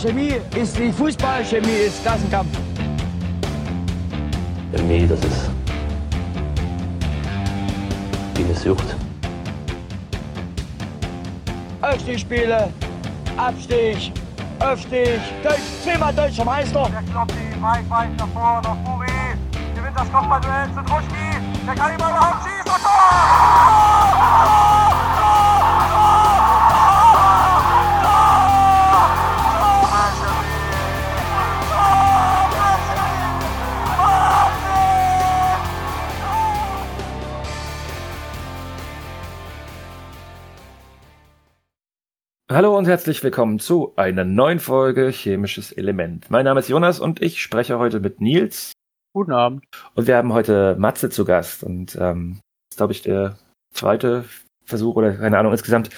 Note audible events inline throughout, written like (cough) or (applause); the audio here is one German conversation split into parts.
Chemie ist wie Fußball, Chemie ist Klassenkampf. Chemie, das ist wie eine Sucht. Aufstiegsspiele, Abstieg, Aufstieg, Deutsch, zehnmal deutscher Meister. Der Kloppi, weit, weit nach vorne, nach Buri. Gewinnt das Kopfballduell zu Druschki. Der kann ihn mal überhaupt schießen. Und Tor! Hallo und herzlich willkommen zu einer neuen Folge Chemisches Element. Mein Name ist Jonas und ich spreche heute mit Nils. Guten Abend. Und wir haben heute Matze zu Gast. Und ähm, das ist, glaube ich, der zweite Versuch oder keine Ahnung. Insgesamt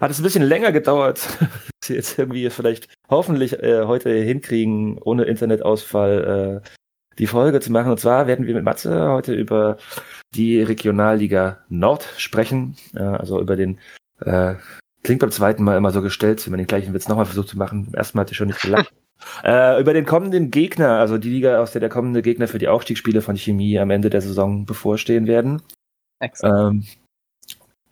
hat es ein bisschen länger gedauert, (laughs) dass wir jetzt irgendwie vielleicht hoffentlich äh, heute hinkriegen, ohne Internetausfall äh, die Folge zu machen. Und zwar werden wir mit Matze heute über die Regionalliga Nord sprechen, äh, also über den äh, Klingt beim zweiten Mal immer so gestellt, wenn man den gleichen Witz nochmal versucht zu machen. Beim ersten Mal hat er schon nicht gelacht. (laughs) äh, über den kommenden Gegner, also die Liga, aus der der kommende Gegner für die Aufstiegsspiele von Chemie am Ende der Saison bevorstehen werden. Ähm,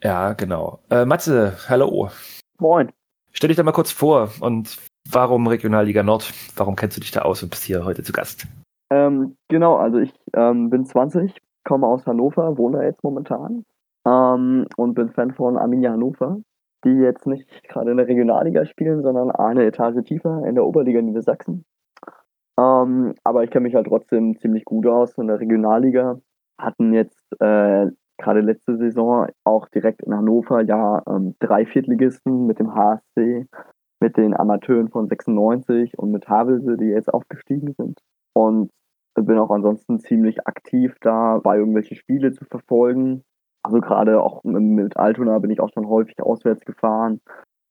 ja, genau. Äh, Matze, hallo. Moin. Stell dich da mal kurz vor und warum Regionalliga Nord? Warum kennst du dich da aus und bist hier heute zu Gast? Ähm, genau, also ich ähm, bin 20, komme aus Hannover, wohne jetzt momentan ähm, und bin Fan von Arminia Hannover die jetzt nicht gerade in der Regionalliga spielen, sondern eine Etage tiefer in der Oberliga Niedersachsen. Ähm, aber ich kenne mich halt trotzdem ziemlich gut aus in der Regionalliga. Hatten jetzt äh, gerade letzte Saison auch direkt in Hannover ja ähm, drei Viertligisten mit dem HSC, mit den Amateuren von 96 und mit Havelse, die jetzt aufgestiegen sind. Und bin auch ansonsten ziemlich aktiv da, bei irgendwelche Spiele zu verfolgen. Also gerade auch mit Altona bin ich auch schon häufig auswärts gefahren.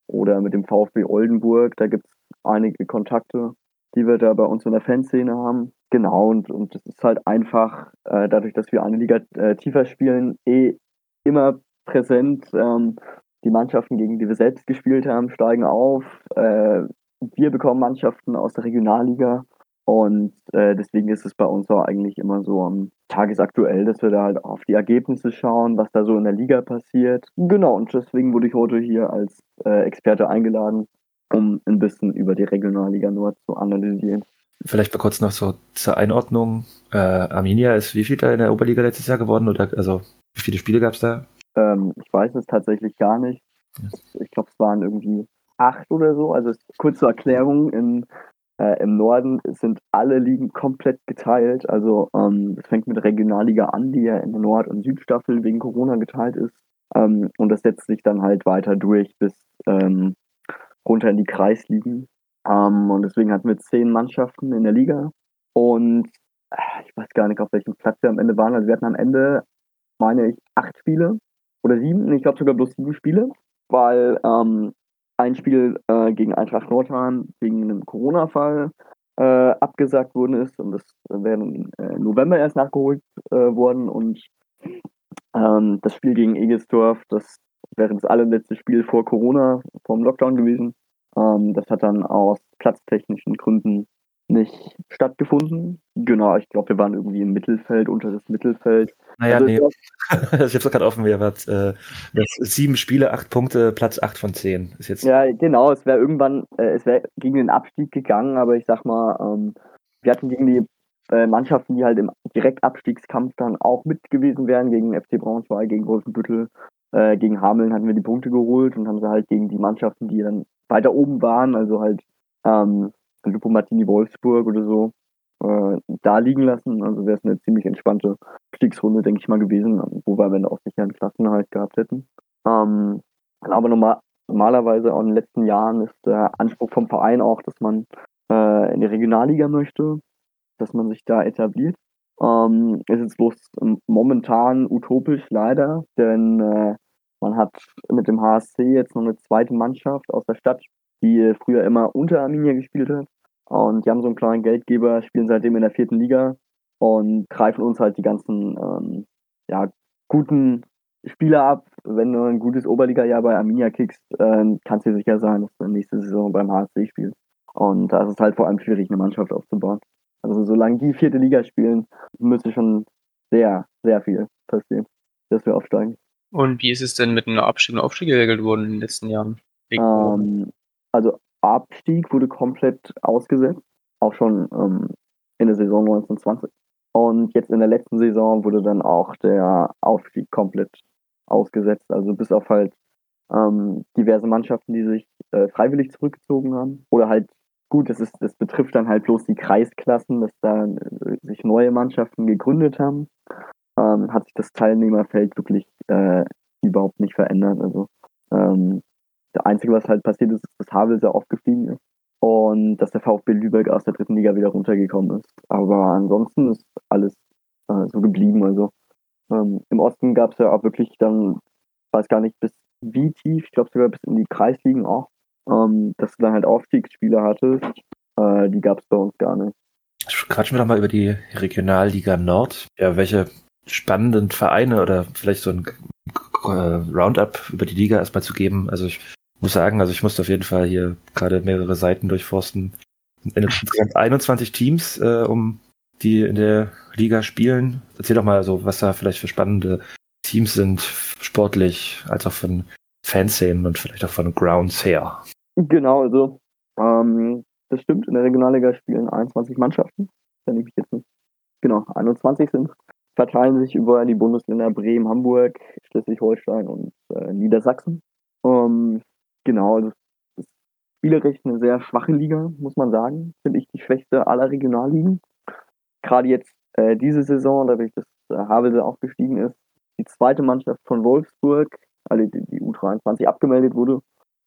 Oder mit dem VfB Oldenburg, da gibt es einige Kontakte, die wir da bei uns in der Fanszene haben. Genau, und, und das ist halt einfach, äh, dadurch, dass wir eine Liga äh, tiefer spielen, eh immer präsent. Ähm, die Mannschaften, gegen die wir selbst gespielt haben, steigen auf. Äh, wir bekommen Mannschaften aus der Regionalliga und äh, deswegen ist es bei uns auch eigentlich immer so am tagesaktuell, dass wir da halt auf die Ergebnisse schauen, was da so in der Liga passiert. Genau, und deswegen wurde ich heute hier als äh, Experte eingeladen, um ein bisschen über die Regionalliga Nord zu analysieren. Vielleicht mal kurz noch so zur Einordnung. Äh, Arminia ist wie viel da in der Oberliga letztes Jahr geworden? Oder also wie viele Spiele gab es da? Ähm, ich weiß es tatsächlich gar nicht. Ich glaube, es waren irgendwie acht oder so. Also kurze Erklärung, in äh, Im Norden sind alle Ligen komplett geteilt. Also ähm, es fängt mit Regionalliga an, die ja in der Nord- und Südstaffel wegen Corona geteilt ist. Ähm, und das setzt sich dann halt weiter durch bis ähm, runter in die Kreisligen. Ähm, und deswegen hatten wir zehn Mannschaften in der Liga. Und äh, ich weiß gar nicht, auf welchem Platz wir am Ende waren. Also wir hatten am Ende, meine ich, acht Spiele oder sieben. Ich glaube sogar bloß sieben Spiele, weil ähm, ein Spiel äh, gegen Eintracht Nordheim wegen einem Corona-Fall äh, abgesagt worden ist und das wäre im äh, November erst nachgeholt äh, worden und ähm, das Spiel gegen Egesdorf, das wäre das allerletzte Spiel vor Corona, vom Lockdown gewesen. Ähm, das hat dann aus platztechnischen Gründen nicht stattgefunden. Genau, ich glaube, wir waren irgendwie im Mittelfeld, unter das Mittelfeld. Naja, also, nee. ich habe es gerade offen, wir waren äh, sieben Spiele, acht Punkte, Platz acht von zehn. Ist jetzt ja, genau, es wäre irgendwann, äh, es wäre gegen den Abstieg gegangen, aber ich sag mal, ähm, wir hatten gegen die äh, Mannschaften, die halt im Direktabstiegskampf dann auch mit gewesen wären, gegen FC Braunschweig, gegen Wolfenbüttel, äh, gegen Hameln hatten wir die Punkte geholt und haben sie halt gegen die Mannschaften, die dann weiter oben waren, also halt ähm, Lupo Martini Wolfsburg oder so, äh, da liegen lassen. Also wäre es eine ziemlich entspannte Kriegsrunde, denke ich mal, gewesen, wo wir am auch sicher einen Klassenhalt gehabt hätten. Ähm, aber normal, normalerweise auch in den letzten Jahren ist der Anspruch vom Verein auch, dass man äh, in die Regionalliga möchte, dass man sich da etabliert. Ähm, ist jetzt bloß momentan utopisch leider, denn äh, man hat mit dem HSC jetzt noch eine zweite Mannschaft aus der Stadt, die früher immer unter Arminia gespielt hat. Und die haben so einen kleinen Geldgeber, spielen seitdem in der vierten Liga und greifen uns halt die ganzen ähm, ja, guten Spieler ab. Wenn du ein gutes Oberliga-Jahr bei Arminia kickst, äh, kannst du dir sicher sein, dass du nächste Saison beim HSC spielst. Und da ist es halt vor allem schwierig, eine Mannschaft aufzubauen. Also solange die vierte Liga spielen, müsste schon sehr, sehr viel passieren, dass wir aufsteigen. Und wie ist es denn mit einem Abstieg und Aufstieg geregelt worden in den letzten Jahren? Ähm, also Abstieg wurde komplett ausgesetzt, auch schon ähm, in der Saison 1920. Und jetzt in der letzten Saison wurde dann auch der Aufstieg komplett ausgesetzt. Also bis auf halt ähm, diverse Mannschaften, die sich äh, freiwillig zurückgezogen haben. Oder halt, gut, das, ist, das betrifft dann halt bloß die Kreisklassen, dass da äh, sich neue Mannschaften gegründet haben. Ähm, hat sich das Teilnehmerfeld wirklich äh, überhaupt nicht verändert. Also ähm, das Einzige, was halt passiert ist, ist, dass Havel sehr aufgestiegen ist und dass der VfB Lübeck aus der dritten Liga wieder runtergekommen ist. Aber ansonsten ist alles äh, so geblieben. Also ähm, im Osten gab es ja auch wirklich dann, weiß gar nicht bis wie tief, ich glaube sogar bis in die Kreisligen auch, ähm, dass du dann halt Aufstiegsspieler hattest. Äh, die gab es bei uns gar nicht. Quatschen wir doch mal über die Regionalliga Nord. Ja, welche spannenden Vereine oder vielleicht so ein Roundup über die Liga erstmal zu geben. Also ich muss sagen, also ich musste auf jeden Fall hier gerade mehrere Seiten durchforsten. Insgesamt 21 Teams, äh, um die in der Liga spielen. Erzähl doch mal so, was da vielleicht für spannende Teams sind, sportlich, als auch von Fanszenen und vielleicht auch von Grounds her. Genau, also ähm, das stimmt, in der Regionalliga spielen 21 Mannschaften. Da nehme ich jetzt nicht. Genau, 21 sind verteilen sich über die Bundesländer Bremen, Hamburg, Schleswig-Holstein und äh, Niedersachsen. Ähm, genau, das ist spielerisch eine sehr schwache Liga, muss man sagen. Finde ich die schwächste aller Regionalligen. Gerade jetzt äh, diese Saison, dadurch, dass äh, Havelse aufgestiegen ist, die zweite Mannschaft von Wolfsburg, also die, die U23 abgemeldet wurde.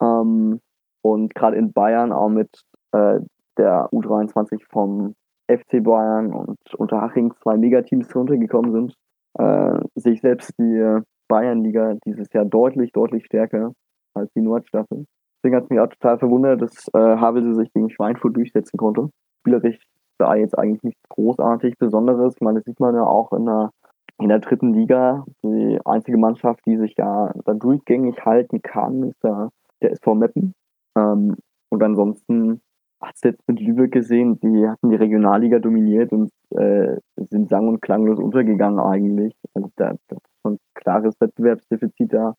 Ähm, und gerade in Bayern auch mit äh, der U23 vom FC Bayern und Unterhaching zwei Megateams runtergekommen sind, äh, sehe ich selbst die Bayernliga dieses Jahr deutlich, deutlich stärker als die Nordstaffel. Deswegen hat es mich auch total verwundert, dass äh, Havelse sich gegen Schweinfurt durchsetzen konnte. Spielerisch da jetzt eigentlich nichts großartig Besonderes. Ich meine, das sieht man ja auch in der, in der dritten Liga. Die einzige Mannschaft, die sich ja da durchgängig halten kann, ist der, der SV Meppen. Ähm, und ansonsten hast du jetzt mit Lübeck gesehen, die hatten die Regionalliga dominiert und äh, sind sang- und klanglos untergegangen eigentlich. Also da, da ist schon ein klares Wettbewerbsdefizit da.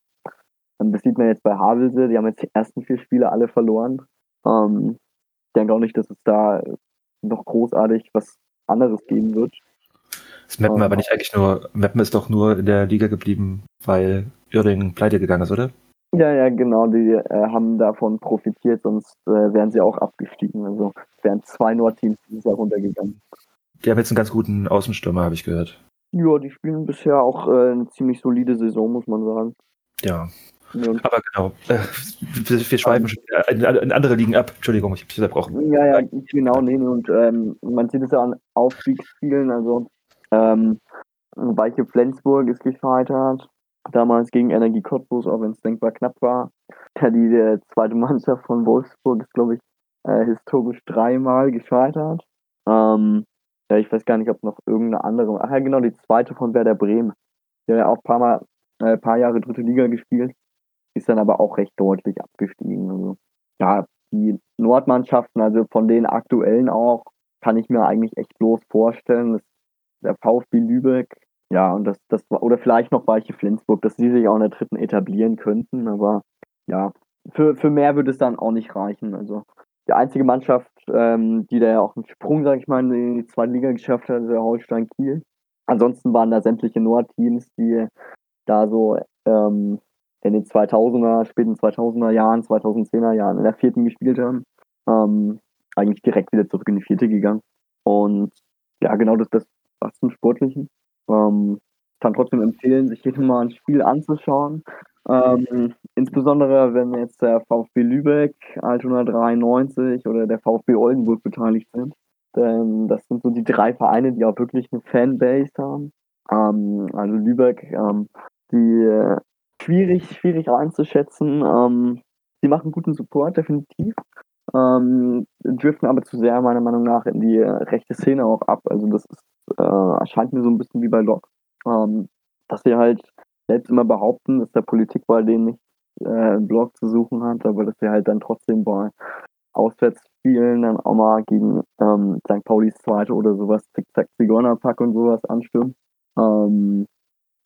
Das sieht man jetzt bei Havelse, die haben jetzt die ersten vier Spiele alle verloren. Ähm, ich denke auch nicht, dass es da noch großartig was anderes geben wird. Das Meppen ähm, aber nicht eigentlich nur, Meppen ist doch nur in der Liga geblieben, weil Uerdingen pleite gegangen ist, oder? Ja, ja, genau, die äh, haben davon profitiert, sonst äh, wären sie auch abgestiegen. Also wären zwei Nordteams dieses Jahr runtergegangen. Die haben jetzt einen ganz guten Außenstürmer, habe ich gehört. Ja, die spielen bisher auch äh, eine ziemlich solide Saison, muss man sagen. Ja. Ja. Aber genau, äh, wir, wir schweifen schon in, in, andere Ligen ab. Entschuldigung, ich habe dich unterbrochen. Ja, ja, genau, nee, und ähm, man sieht es ja an Aufstiegsspielen, also ähm, Weiche Flensburg ist gescheitert, damals gegen Energie Cottbus, auch wenn es denkbar knapp war. Ja, die, die zweite Mannschaft von Wolfsburg ist, glaube ich, äh, historisch dreimal gescheitert. Ähm, ja, ich weiß gar nicht, ob noch irgendeine andere. Ach ja, genau, die zweite von Werder Bremen. Die hat ja auch ein paar Mal, äh, paar Jahre dritte Liga gespielt. Ist dann aber auch recht deutlich abgestiegen. Also, ja, die Nordmannschaften, also von den aktuellen auch, kann ich mir eigentlich echt bloß vorstellen. dass der VfB Lübeck, ja, und das, das oder vielleicht noch Weiche Flensburg, dass die sich auch in der dritten etablieren könnten, aber ja, für, für mehr würde es dann auch nicht reichen. Also die einzige Mannschaft, ähm, die da ja auch einen Sprung, sag ich mal, in die zweite Liga geschafft hat, der Holstein Kiel. Ansonsten waren da sämtliche Nordteams, die da so ähm, in den 2000er, späten 2000er Jahren, 2010er Jahren in der vierten gespielt haben, ähm, eigentlich direkt wieder zurück in die vierte gegangen. Und ja, genau das, das was zum Sportlichen. Ähm, kann trotzdem empfehlen, sich hier mal ein Spiel anzuschauen. Ähm, insbesondere wenn jetzt der VfB Lübeck, Altona 93 oder der VfB Oldenburg beteiligt sind. Denn das sind so die drei Vereine, die auch wirklich eine Fanbase haben. Ähm, also Lübeck, ähm, die schwierig, schwierig einzuschätzen. Ähm, sie machen guten Support, definitiv. Ähm, driften aber zu sehr, meiner Meinung nach, in die rechte Szene auch ab. Also das ist äh, erscheint mir so ein bisschen wie bei Locke, ähm, dass sie halt selbst immer behaupten, dass der Politik bei denen nicht äh, im Blog zu suchen hat, aber dass sie halt dann trotzdem bei Auswärtsspielen dann auch mal gegen ähm, St. Paulis Zweite oder sowas, Zick-Zack, Zigeunerpack und sowas anstürmen. Ähm,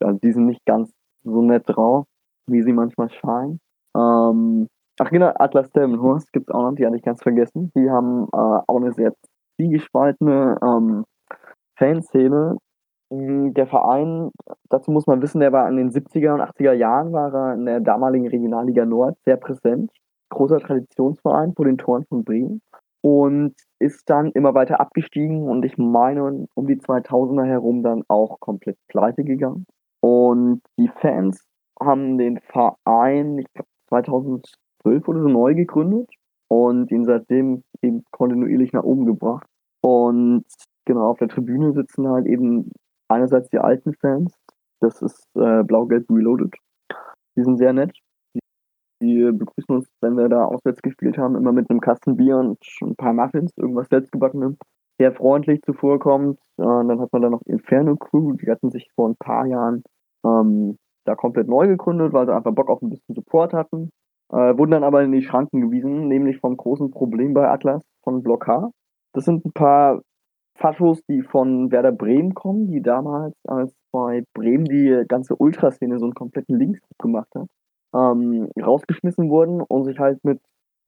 also die sind nicht ganz so nett drauf, wie sie manchmal scheinen. Ähm, ach genau, Atlas Delmenhorst gibt es auch noch, die hatte ich ganz vergessen. Die haben äh, auch eine sehr zwiegespaltene ähm, Fanszene. Mm, Der Verein, dazu muss man wissen, der war in den 70er und 80er Jahren, war er in der damaligen Regionalliga Nord sehr präsent. Großer Traditionsverein vor den Toren von Bremen. Und ist dann immer weiter abgestiegen und ich meine um die 2000er herum dann auch komplett pleite gegangen. Und die Fans haben den Verein, ich glaube 2012 oder so neu gegründet und ihn seitdem eben kontinuierlich nach oben gebracht. Und genau auf der Tribüne sitzen halt eben einerseits die alten Fans, das ist äh, Blau-Gelb Reloaded. Die sind sehr nett. Die, die begrüßen uns, wenn wir da auswärts gespielt haben, immer mit einem Kasten Bier und ein paar Muffins, irgendwas selbstgebackenem. Sehr freundlich zuvorkommt. Äh, dann hat man da noch Inferno Crew, die hatten sich vor ein paar Jahren ähm, da komplett neu gegründet, weil sie einfach Bock auf ein bisschen Support hatten. Äh, wurden dann aber in die Schranken gewiesen, nämlich vom großen Problem bei Atlas von Block H. Das sind ein paar Faschos, die von Werder Bremen kommen, die damals, als bei Bremen die ganze Ultraszene so einen kompletten Linksruck gemacht hat, ähm, rausgeschmissen wurden und sich halt mit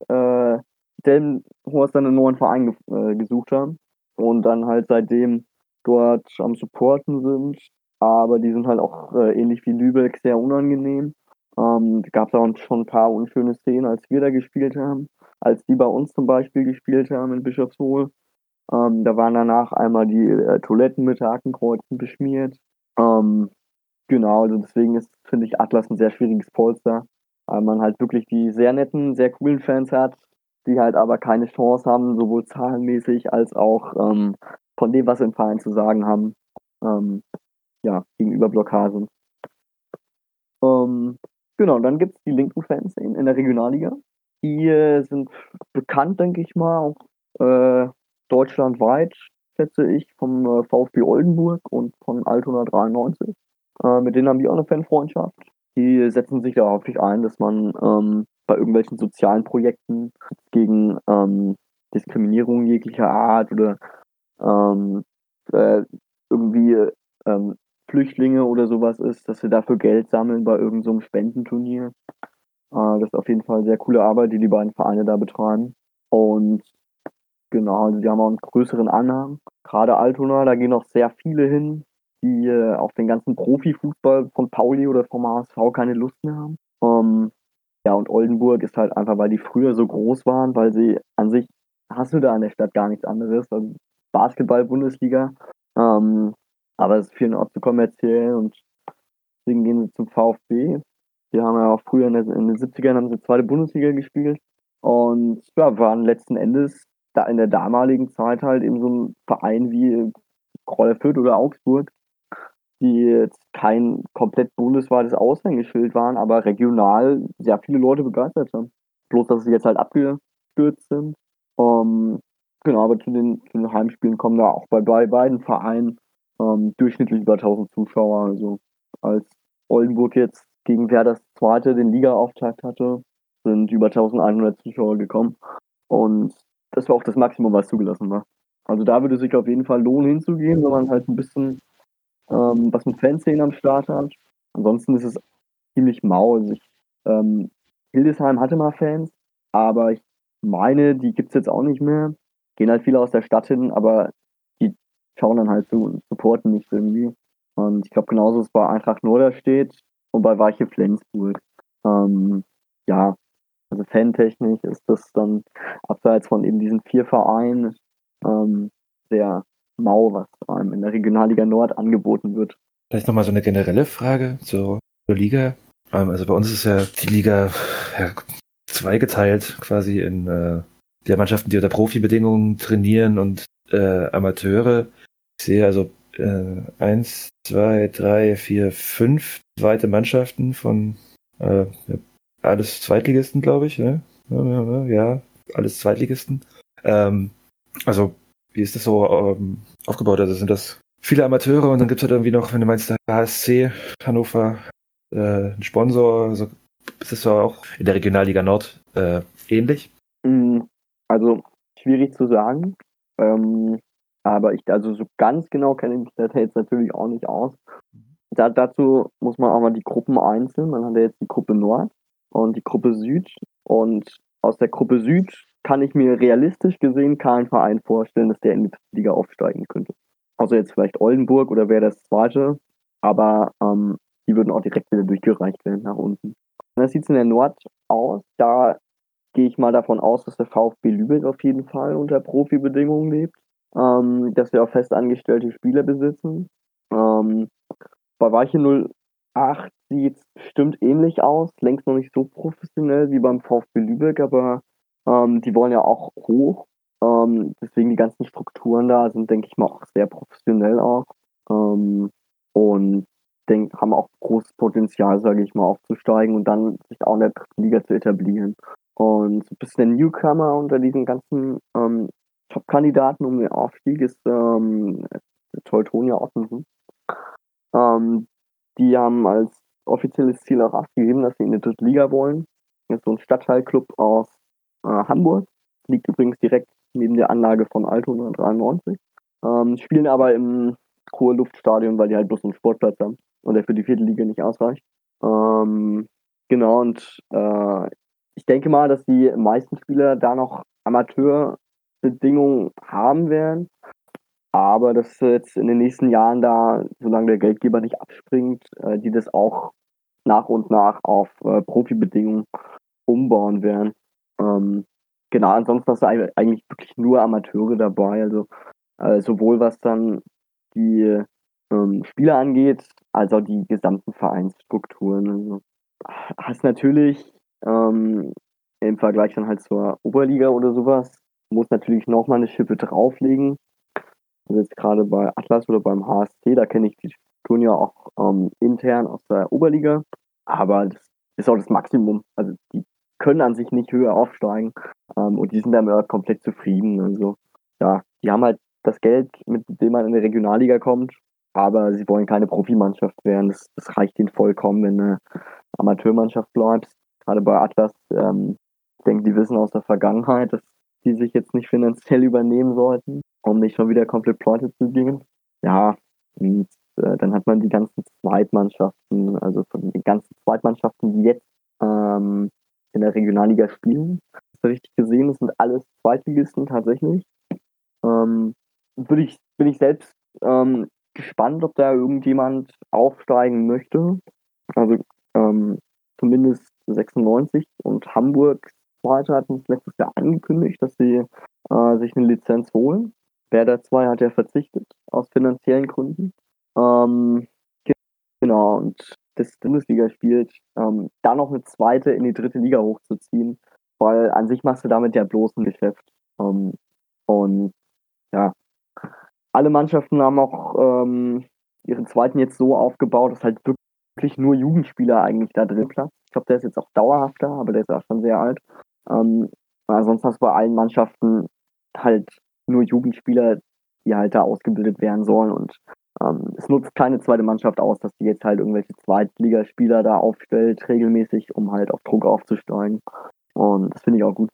äh, Delmenhorst dann einen neuen Verein ge äh, gesucht haben und dann halt seitdem dort am Supporten sind. Aber die sind halt auch äh, ähnlich wie Lübeck sehr unangenehm. Ähm, gab es auch schon ein paar unschöne Szenen, als wir da gespielt haben. Als die bei uns zum Beispiel gespielt haben in Bischofshohl. Ähm, da waren danach einmal die äh, Toiletten mit Hakenkreuzen beschmiert. Ähm, genau, also deswegen ist, finde ich, Atlas ein sehr schwieriges Polster, weil man halt wirklich die sehr netten, sehr coolen Fans hat, die halt aber keine Chance haben, sowohl zahlenmäßig als auch ähm, von dem, was sie im Verein zu sagen haben, ähm, ja, gegenüber Blockade sind. Ähm, genau, dann gibt es die linken Fans in, in der Regionalliga. Die äh, sind bekannt, denke ich mal, auch äh, deutschlandweit, schätze ich, vom äh, VfB Oldenburg und von Altona 93. Äh, mit denen haben die auch eine Fanfreundschaft. Die setzen sich da häufig ein, dass man ähm, bei irgendwelchen sozialen Projekten gegen ähm, Diskriminierung jeglicher Art oder ähm, äh, irgendwie ähm, Flüchtlinge oder sowas ist, dass sie dafür Geld sammeln bei irgendeinem so Spendenturnier. Äh, das ist auf jeden Fall sehr coole Arbeit, die die beiden Vereine da betreiben. Und genau, also die haben auch einen größeren Anhang. Gerade Altona, da gehen auch sehr viele hin, die äh, auf den ganzen Profifußball von Pauli oder vom HSV keine Lust mehr haben. Ähm, ja, und Oldenburg ist halt einfach, weil die früher so groß waren, weil sie an sich hast du da in der Stadt gar nichts anderes. Also Basketball-Bundesliga. Ähm, aber es ist vielen auch zu kommerziell und deswegen gehen sie zum VfB. Die haben ja auch früher in, der, in den 70ern haben sie zweite Bundesliga gespielt und ja, waren letzten Endes da in der damaligen Zeit halt eben so ein Verein wie Kräuter Fürth oder Augsburg, die jetzt kein komplett bundesweites Aushängeschild waren, aber regional sehr viele Leute begeistert haben. Bloß, dass sie jetzt halt abgestürzt sind. Um, genau, aber zu den, zu den Heimspielen kommen da auch bei, bei beiden Vereinen ähm, durchschnittlich über 1000 Zuschauer. Also als Oldenburg jetzt gegen Werders Zweite den Liga-Auftakt hatte, sind über 1100 Zuschauer gekommen. Und das war auch das Maximum, was zugelassen war. Also da würde es sich auf jeden Fall lohnen hinzugehen, wenn man halt ein bisschen ähm, was mit Fanszenen am Start hat. Ansonsten ist es ziemlich mau. Also ähm, Hildesheim hatte mal Fans, aber ich meine, die gibt es jetzt auch nicht mehr. Gehen halt viele aus der Stadt hin, aber die schauen dann halt zu und supporten nicht irgendwie. Und ich glaube, genauso ist es bei Eintracht Norderstedt und bei Weiche Flensburg. Ähm, ja, also fantechnisch ist das dann abseits von eben diesen vier Vereinen ähm, sehr mau, was einem in der Regionalliga Nord angeboten wird. Vielleicht nochmal so eine generelle Frage zur, zur Liga. Ähm, also bei uns ist ja die Liga ja, zweigeteilt quasi in äh, die Mannschaften, die unter Profibedingungen trainieren und äh, Amateure. Ich sehe also äh, eins, zwei, drei, vier, fünf zweite Mannschaften von äh, alles Zweitligisten, glaube ich. Ne? Ja, alles Zweitligisten. Ähm, also, wie ist das so ähm, aufgebaut? Also sind das viele Amateure und dann gibt es halt irgendwie noch, wenn du meinst, der HSC Hannover, äh, ein Sponsor, also ist das so auch in der Regionalliga Nord äh, ähnlich? Mm, Also schwierig zu sagen. Ähm, aber ich, also so ganz genau kenne ich mich da jetzt natürlich auch nicht aus. Da, dazu muss man auch mal die Gruppen einzeln. Man hat ja jetzt die Gruppe Nord und die Gruppe Süd. Und aus der Gruppe Süd kann ich mir realistisch gesehen keinen Verein vorstellen, dass der in die Liga aufsteigen könnte. Also jetzt vielleicht Oldenburg oder wäre das zweite, aber ähm, die würden auch direkt wieder durchgereicht werden nach unten. Das sieht es in der Nord aus. Da gehe ich mal davon aus, dass der VfB Lübeck auf jeden Fall unter Profibedingungen lebt, ähm, dass wir auch festangestellte Spieler besitzen. Ähm, bei Weiche 08 sieht es bestimmt ähnlich aus, längst noch nicht so professionell wie beim VfB Lübeck, aber ähm, die wollen ja auch hoch. Ähm, deswegen die ganzen Strukturen da sind, denke ich mal, auch sehr professionell auch. Ähm, und denk, haben auch großes Potenzial, sage ich mal, aufzusteigen und dann sich auch in der dritten Liga zu etablieren. Und so ein bisschen der Newcomer unter diesen ganzen ähm, Top-Kandidaten um den Aufstieg ist ähm, Teutonia Ottensen. Ähm, die haben als offizielles Ziel auch abgegeben, dass sie in die dritte Liga wollen. Ist so ein Stadtteilclub aus äh, Hamburg. Liegt übrigens direkt neben der Anlage von Alto 193. Ähm, spielen aber im hohe Luftstadion, weil die halt bloß einen Sportplatz haben und der für die vierte Liga nicht ausreicht. Ähm, genau, und äh, ich denke mal, dass die meisten Spieler da noch Amateurbedingungen haben werden. Aber dass jetzt in den nächsten Jahren da, solange der Geldgeber nicht abspringt, äh, die das auch nach und nach auf äh, Profibedingungen umbauen werden. Ähm, genau, ansonsten hast du eigentlich wirklich nur Amateure dabei. Also äh, sowohl was dann die ähm, Spieler angeht, als auch die gesamten Vereinsstrukturen. Also, hast natürlich ähm, im Vergleich dann halt zur Oberliga oder sowas, muss natürlich nochmal eine Schippe drauflegen. Also jetzt gerade bei Atlas oder beim HST, da kenne ich die Strukturen ja auch ähm, intern aus der Oberliga. Aber das ist auch das Maximum. Also die können an sich nicht höher aufsteigen ähm, und die sind damit komplett zufrieden. Also ja, die haben halt das Geld, mit dem man in die Regionalliga kommt, aber sie wollen keine Profimannschaft werden. Das, das reicht ihnen vollkommen, wenn eine Amateurmannschaft bleibt. Gerade bei Atlas, ähm, ich denke, die wissen aus der Vergangenheit, dass die sich jetzt nicht finanziell übernehmen sollten, um nicht schon wieder komplett pleite zu gehen. Ja, und äh, dann hat man die ganzen Zweitmannschaften, also von den ganzen Zweitmannschaften, die jetzt ähm, in der Regionalliga spielen. Das ist richtig gesehen, das sind alles Zweitligisten tatsächlich. Ähm, würde ich, bin ich selbst ähm, gespannt, ob da irgendjemand aufsteigen möchte. Also ähm, zumindest 96 und Hamburg Zweite hatten es letztes Jahr angekündigt, dass sie äh, sich eine Lizenz holen. Werder 2 hat ja verzichtet aus finanziellen Gründen. Ähm, genau, und das Bundesliga spielt, ähm, da noch eine zweite in die dritte Liga hochzuziehen, weil an sich machst du damit ja bloß ein Geschäft. Ähm, und ja, alle Mannschaften haben auch ähm, ihren zweiten jetzt so aufgebaut, dass halt wirklich nur Jugendspieler eigentlich da drin Platz. Ich glaube, der ist jetzt auch dauerhafter, aber der ist auch schon sehr alt. Ähm, ansonsten hast du bei allen Mannschaften halt nur Jugendspieler, die halt da ausgebildet werden sollen und ähm, es nutzt keine zweite Mannschaft aus, dass die jetzt halt irgendwelche Zweitligaspieler da aufstellt, regelmäßig, um halt auf Druck aufzusteigen. Und das finde ich auch gut.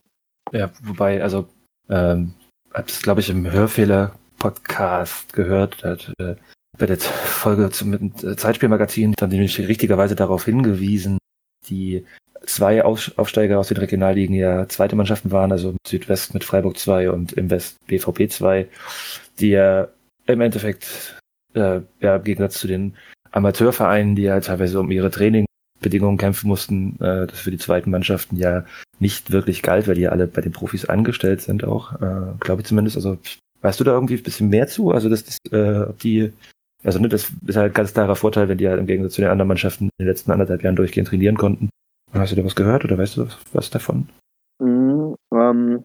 Ja, wobei, also, ähm, hab das, glaube ich, im Hörfehler-Podcast gehört, hat äh, bei der Folge zum äh, Zeitspielmagazin dann nämlich richtigerweise darauf hingewiesen, die zwei Aufsteiger aus den Regionalligen ja zweite Mannschaften waren, also Südwest mit Freiburg 2 und im West BVP 2, die ja im Endeffekt äh, ja, im Gegensatz zu den Amateurvereinen, die ja teilweise um ihre Trainingbedingungen kämpfen mussten, äh, das für die zweiten Mannschaften ja nicht wirklich galt, weil die ja alle bei den Profis angestellt sind auch, äh, glaube ich zumindest. Also weißt du da irgendwie ein bisschen mehr zu? Also dass das, äh, die also ne, das ist halt ein ganz klarer Vorteil, wenn die halt im Gegensatz zu den anderen Mannschaften in den letzten anderthalb Jahren durchgehend trainieren konnten. Hast du da was gehört oder weißt du was davon? Mm, ähm,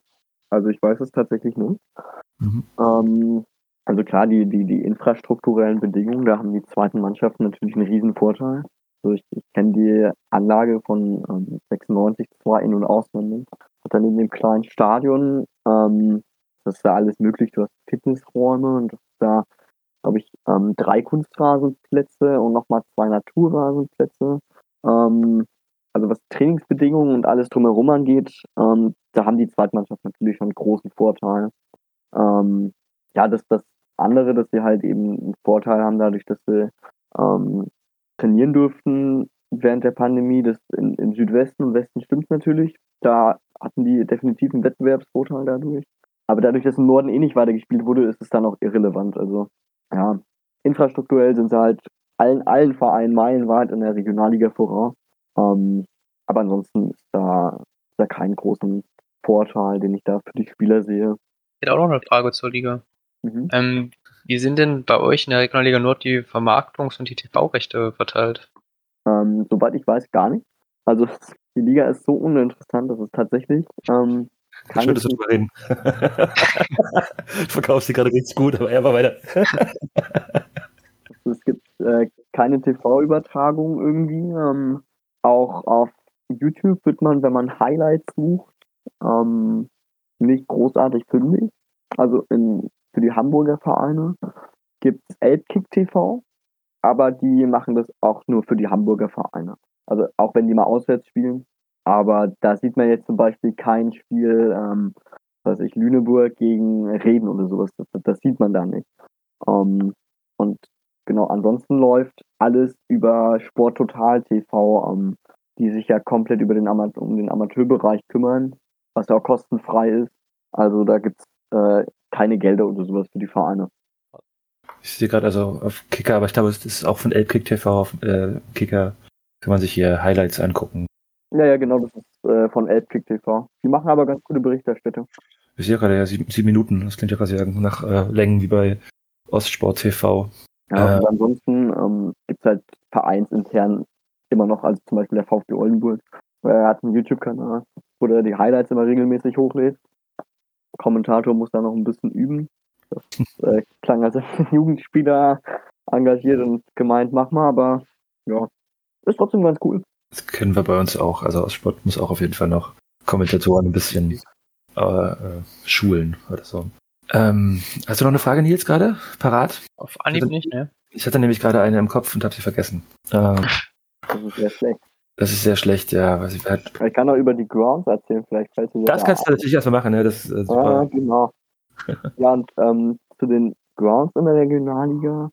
also ich weiß es tatsächlich nicht. Mhm. Ähm, also klar, die, die, die infrastrukturellen Bedingungen, da haben die zweiten Mannschaften natürlich einen riesen Vorteil. Also ich, ich kenne die Anlage von ähm, 96 zwar in- und auswendig. Hat dann in dem kleinen Stadion, ähm, das ist da alles möglich. Du hast Fitnessräume und da, glaube ich, ähm, drei Kunstrasenplätze und nochmal zwei Naturrasenplätze. Ähm, also was Trainingsbedingungen und alles drumherum angeht, ähm, da haben die Zweitmannschaft natürlich schon einen großen Vorteil. Ähm, ja, das, das andere, dass sie halt eben einen Vorteil haben, dadurch, dass sie ähm, trainieren durften während der Pandemie. Das in, im Südwesten und Westen stimmt natürlich. Da hatten die definitiv einen Wettbewerbsvorteil dadurch. Aber dadurch, dass im Norden eh nicht weitergespielt wurde, ist es dann auch irrelevant. Also, ja, infrastrukturell sind sie halt allen, allen Vereinen meilenweit in der Regionalliga voraus. Ähm, aber ansonsten ist da, ist da keinen großen Vorteil, den ich da für die Spieler sehe. Ich hätte auch noch eine Frage zur Liga. Mhm. Ähm, wie sind denn bei euch in der Regionalliga Nord die Vermarktungs- und die TV-Rechte verteilt? Ähm, soweit ich weiß, gar nicht. Also (laughs) die Liga ist so uninteressant, dass es tatsächlich ähm, Schön, dass wir drüber reden. (laughs) du verkaufst sie gerade richtig gut, aber er war weiter. (laughs) es gibt äh, keine TV-Übertragung irgendwie. Ähm, auch auf YouTube wird man, wenn man Highlights sucht, ähm, nicht großartig fündig. Also in, für die Hamburger Vereine gibt es Elbkick TV, aber die machen das auch nur für die Hamburger Vereine. Also auch wenn die mal auswärts spielen. Aber da sieht man jetzt zum Beispiel kein Spiel, ähm, was weiß ich, Lüneburg gegen Reden oder sowas. Das, das sieht man da nicht. Ähm, und genau, ansonsten läuft alles über Sport Total TV, ähm, die sich ja komplett über den um den Amateurbereich kümmern, was ja auch kostenfrei ist. Also da gibt's äh, keine Gelder oder sowas für die Vereine. Ich sehe gerade also auf Kicker, aber ich glaube, es ist auch von Elbkick TV auf äh, Kicker. Kann man sich hier Highlights angucken. Ja, ja, genau, das ist äh, von Elbkick TV. Die machen aber ganz gute Berichterstattung. Ich sehe gerade, ja, sieben, sieben Minuten. Das klingt ja quasi nach äh, Längen wie bei Ostsport TV. Ja, Äh. und ansonsten ähm, gibt es halt vereinsintern immer noch, also zum Beispiel der VfB Oldenburg. Er hat einen YouTube-Kanal, wo er die Highlights immer regelmäßig hochlädt. Kommentator muss da noch ein bisschen üben. Das äh, (laughs) klang als ein Jugendspieler engagiert und gemeint, mach mal, aber ja, ist trotzdem ganz cool. Das kennen wir bei uns auch. Also Ostsport muss auch auf jeden Fall noch Kommentatoren ein bisschen äh, äh, schulen oder so. Ähm, hast du noch eine Frage, Nils, gerade? Parat? Auf Anhieb nicht, ne? Ich hatte nämlich gerade eine im Kopf und habe sie vergessen. Äh, Das ist sehr schlecht. Das ist sehr schlecht, ja. Weiß ich, halt, Ich kann auch über die Grounds erzählen, vielleicht fällt dir das da kannst du natürlich erstmal machen, ne? Das ist äh, super. genau. (laughs) ja, und ähm, zu den Grounds in der Regionalliga.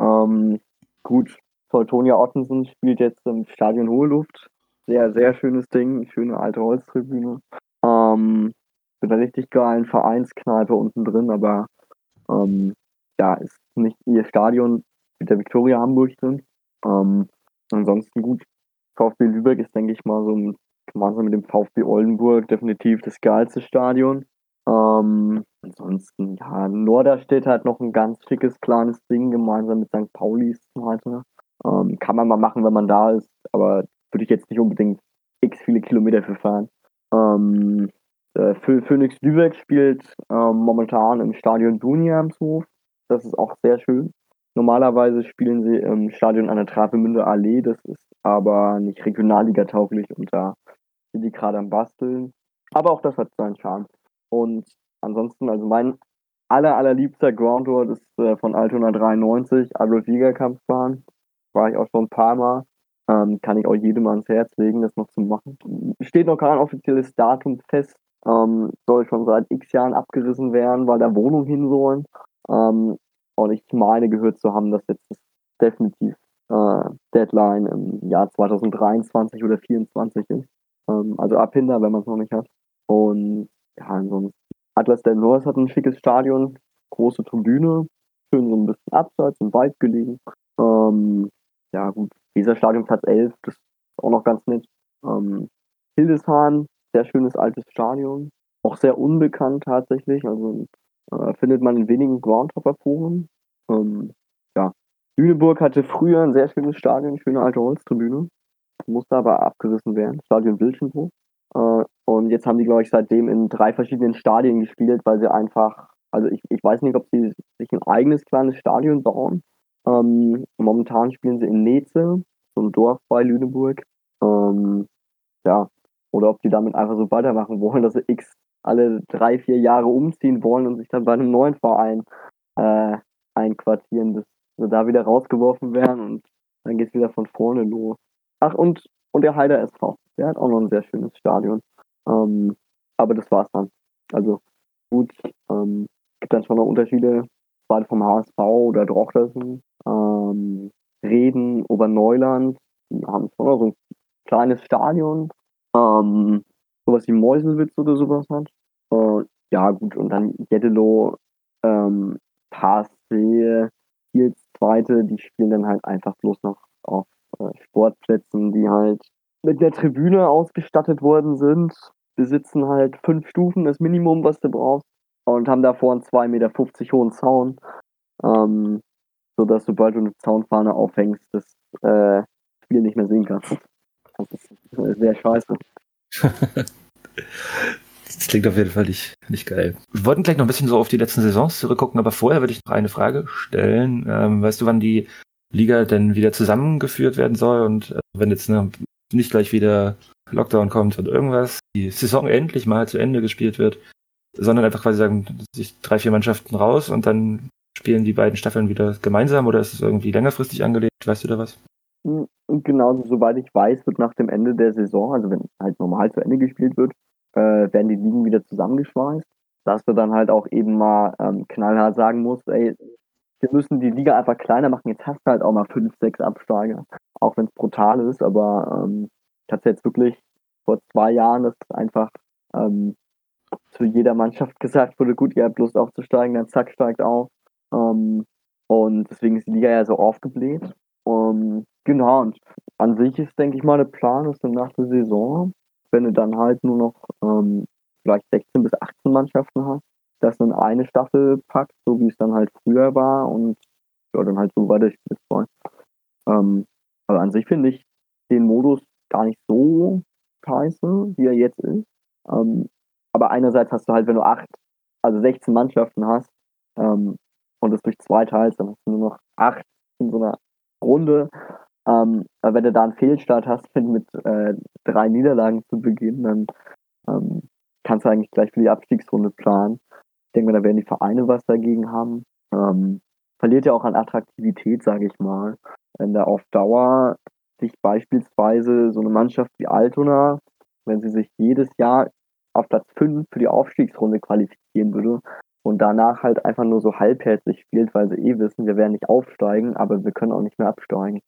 Ähm, gut, Teutonia Ottensen spielt jetzt im Stadion Hohe Luft. Sehr, sehr schönes Ding, schöne alte Holztribüne. Ähm, mit einer richtig geilen Vereinskneipe unten drin, aber ähm, ja, ist nicht ihr Stadion mit der Viktoria Hamburg drin. Ähm, ansonsten gut. VfB Lübeck ist, denke ich mal, so ein gemeinsam mit dem VfB Oldenburg definitiv das geilste Stadion. Ähm, ansonsten, ja, Norderstedt hat noch ein ganz schickes, kleines Ding gemeinsam mit St. So weiter. Ähm, kann man mal machen, wenn man da ist, aber würde ich jetzt nicht unbedingt x viele Kilometer für fahren. Ähm, äh, Phoenix Lübeck spielt ähm, momentan im Stadion Duniamshof. Das ist auch sehr schön. Normalerweise spielen sie im Stadion an der Travemünder Allee. Das ist aber nicht Regionalliga tauglich und da sind die gerade am Basteln. Aber auch das hat seinen Charme. Und ansonsten, also mein aller, allerliebster Groundhour ist äh, von Altona 93, Adolf Jäger Kampfbahn. War ich auch schon ein paar Mal. Ähm, kann ich auch jedem ans Herz legen, das noch zu machen. Steht noch kein offizielles Datum fest. Ähm, soll schon seit x Jahren abgerissen werden, weil da Wohnungen hin sollen. Ähm, und ich meine gehört zu haben, dass jetzt das definitiv äh, Deadline im Jahr 2023 oder 2024 ist. Ähm, also abhinder, wenn man es noch nicht hat. Und ja, ansonsten. Atlas del Norte hat ein schickes Stadion, große Tribüne, schön so ein bisschen abseits, im Wald gelegen. Ähm, ja, gut. Dieser Stadion Platz 11, das ist auch noch ganz nett. Ähm, Hildesheim, sehr schönes altes Stadion. Auch sehr unbekannt tatsächlich. Also äh, findet man in wenigen Groundhopper-Foren. Ähm. Lüneburg hatte früher ein sehr schönes Stadion, schöne alte Holztribüne. Musste aber abgerissen werden. Stadion Wilchenbruch. Äh, und jetzt haben die, glaube ich, seitdem in drei verschiedenen Stadien gespielt, weil sie einfach, also ich, ich weiß nicht, ob sie sich ein eigenes kleines Stadion bauen. Ähm, momentan spielen sie in Neze, so ein Dorf bei Lüneburg. Ähm, ja, oder ob die damit einfach so weitermachen wollen, dass sie x alle drei, vier Jahre umziehen wollen und sich dann bei einem neuen Verein äh, einquartieren, bis sie da wieder rausgeworfen werden und dann geht's wieder von vorne los. Ach, und und der Heider SV. Der hat auch noch ein sehr schönes Stadion. Ähm, aber das war's dann. Also gut, ähm, gibt dann schon noch Unterschiede, beide vom HSV oder Drochtersen. Ähm, Reden, Oberneuland, die haben schon noch so ein kleines Stadion. Ähm, sowas wie Meuselwitz oder sowas hat. Äh, ja, gut, und dann Jeddelo, ähm, Passee, Kiels Zweite, die spielen dann halt einfach bloß noch auf äh, Sportplätzen, die halt mit der Tribüne ausgestattet worden sind, besitzen halt fünf Stufen, das Minimum, was du brauchst, und haben davor einen 2,50 Meter hohen Zaun, ähm, sodass sobald du eine Zaunfahne aufhängst, das äh, Spiel nicht mehr sehen kannst. Das ist äh, sehr scheiße. (laughs) Das klingt auf jeden Fall nicht, nicht geil. Wir wollten gleich noch ein bisschen so auf die letzten Saisons zurückgucken, aber vorher würde ich noch eine Frage stellen. Ähm, weißt du, wann die Liga denn wieder zusammengeführt werden soll und äh, wenn jetzt ne, nicht gleich wieder Lockdown kommt und irgendwas, die Saison endlich mal zu Ende gespielt wird, sondern einfach quasi sagen, sich drei, vier Mannschaften raus und dann spielen die beiden Staffeln wieder gemeinsam oder ist es irgendwie längerfristig angelegt? Weißt du da was? Genau, soweit ich weiß, wird nach dem Ende der Saison, also wenn halt normal zu Ende gespielt wird, äh, werden die Ligen wieder zusammengeschweißt. Dass du dann halt auch eben mal ähm, knallhart sagen musst, ey, wir müssen die Liga einfach kleiner machen. Jetzt hast du halt auch mal fünf, sechs Absteiger. Auch wenn es brutal ist, aber ähm, ich hatte jetzt wirklich vor zwei Jahren, dass einfach ähm, zu jeder Mannschaft (laughs) gesagt wurde, gut, ihr habt Lust aufzusteigen, dann zack, steigt auf. Ähm, und deswegen ist die Liga ja so aufgebläht. Um, genau, und an sich ist, denke ich mal, der Plan, dass du nach der Saison, wenn du dann halt nur noch ähm, vielleicht 16 bis 18 Mannschaften hast, dass du in eine Staffel packst, so wie es dann halt früher war und ja, dann halt so weiter spielst wollen. Ähm, aber an sich finde ich den Modus gar nicht so scheiße, wie er jetzt ist. Ähm, aber einerseits hast du halt, wenn du acht, also 16 Mannschaften hast ähm, und es durch zwei teilst, dann hast du nur noch acht in so einer Runde. Ähm, aber wenn du da einen Fehlstart hast, (laughs) mit äh, drei Niederlagen zu Beginn, dann ähm, kannst du eigentlich gleich für die Abstiegsrunde planen. Ich denke mal, da werden die Vereine was dagegen haben. Ähm, verliert ja auch an Attraktivität, sage ich mal. Wenn da auf Dauer sich beispielsweise so eine Mannschaft wie Altona, wenn sie sich jedes Jahr auf Platz 5 für die Aufstiegsrunde qualifizieren würde, und danach halt einfach nur so halbherzig spielt, weil sie eh wissen, wir werden nicht aufsteigen, aber wir können auch nicht mehr absteigen.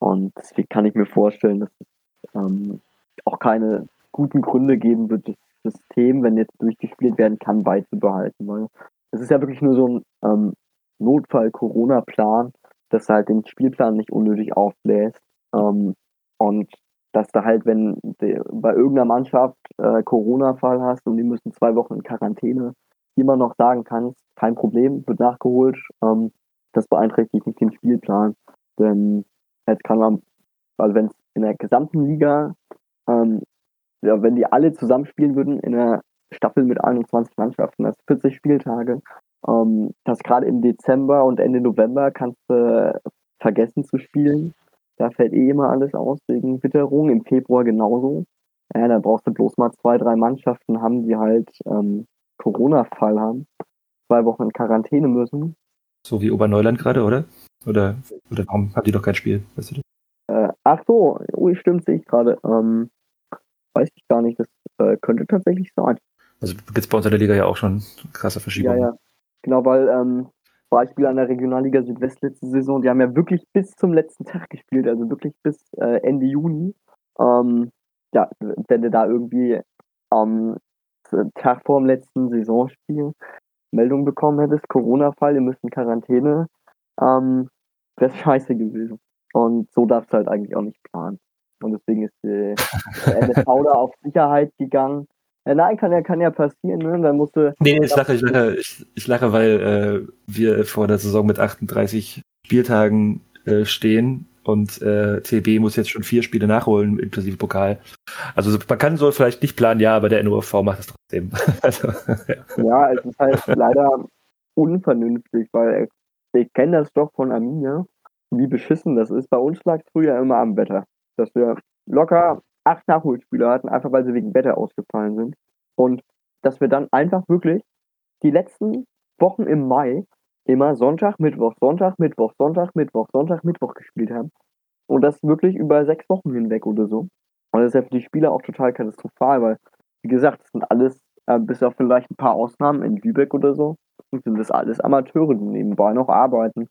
Und deswegen kann ich mir vorstellen, dass es ähm, auch keine guten Gründe geben wird, das System, wenn jetzt durchgespielt werden kann, beizubehalten. Weil es ist ja wirklich nur so ein ähm, Notfall-Corona-Plan, dass halt den Spielplan nicht unnötig aufbläst. Ähm, und dass du halt, wenn du bei irgendeiner Mannschaft äh, Corona-Fall hast und die müssen zwei Wochen in Quarantäne, immer noch sagen kannst, kein Problem, wird nachgeholt. Ähm, das beeinträchtigt nicht den Spielplan. Denn jetzt kann man, also wenn es in der gesamten Liga, ähm, ja, wenn die alle zusammenspielen würden in einer Staffel mit 21 Mannschaften, das 40 Spieltage, ähm, das gerade im Dezember und Ende November kannst du vergessen zu spielen. Da fällt eh immer alles aus wegen Witterung. Im Februar genauso. Ja, da brauchst du bloß mal zwei, drei Mannschaften haben, die halt ähm, Corona-Fall haben, zwei Wochen in Quarantäne müssen. So wie Oberneuland gerade, oder? Oder, oder warum habt ihr doch kein Spiel? Weißt du äh, ach so, ui, stimmt, sehe ich gerade. Ähm, weiß ich gar nicht, das äh, könnte tatsächlich sein. Also gibt es bei uns in der Liga ja auch schon krasse Verschiebungen. Ja, ja. Genau, weil ähm, Beispiel an der Regionalliga Südwest letzte Saison, die haben ja wirklich bis zum letzten Tag gespielt, also wirklich bis äh, Ende Juni. Ähm, ja, wenn du da irgendwie am Tag vor dem letzten Saisonspiel Meldung bekommen hättest, Corona-Fall, ihr müsst in Quarantäne, ähm, wäre scheiße gewesen. Und so darfst du halt eigentlich auch nicht planen. Und deswegen ist der (laughs) MSV da auf Sicherheit gegangen. Ja, nein, kann ja, kann ja passieren, ne? Dann musste. Nee, nee, ich lache, ich lache, ich, ich lache, weil äh, wir vor der Saison mit 38 Spieltagen äh, stehen und äh, TB muss jetzt schon vier Spiele nachholen, inklusive Pokal. Also man kann so vielleicht nicht planen, ja, aber der NUV macht es trotzdem. (laughs) also, ja. ja, es ist halt leider unvernünftig, weil ich kenne das doch von Arminia, wie beschissen das ist. Bei uns lag es früher immer am Wetter, dass wir locker acht Nachholspieler hatten, einfach weil sie wegen Wetter ausgefallen sind. Und dass wir dann einfach wirklich die letzten Wochen im Mai immer Sonntag, Mittwoch, Sonntag, Mittwoch, Sonntag, Mittwoch, Sonntag, Mittwoch gespielt haben. Und das wirklich über sechs Wochen hinweg oder so. Und das ist ja für die Spieler auch total katastrophal, weil, wie gesagt, das sind alles, äh, bis auf vielleicht ein paar Ausnahmen in Lübeck oder so, sind das alles Amateure, die nebenbei noch arbeiten.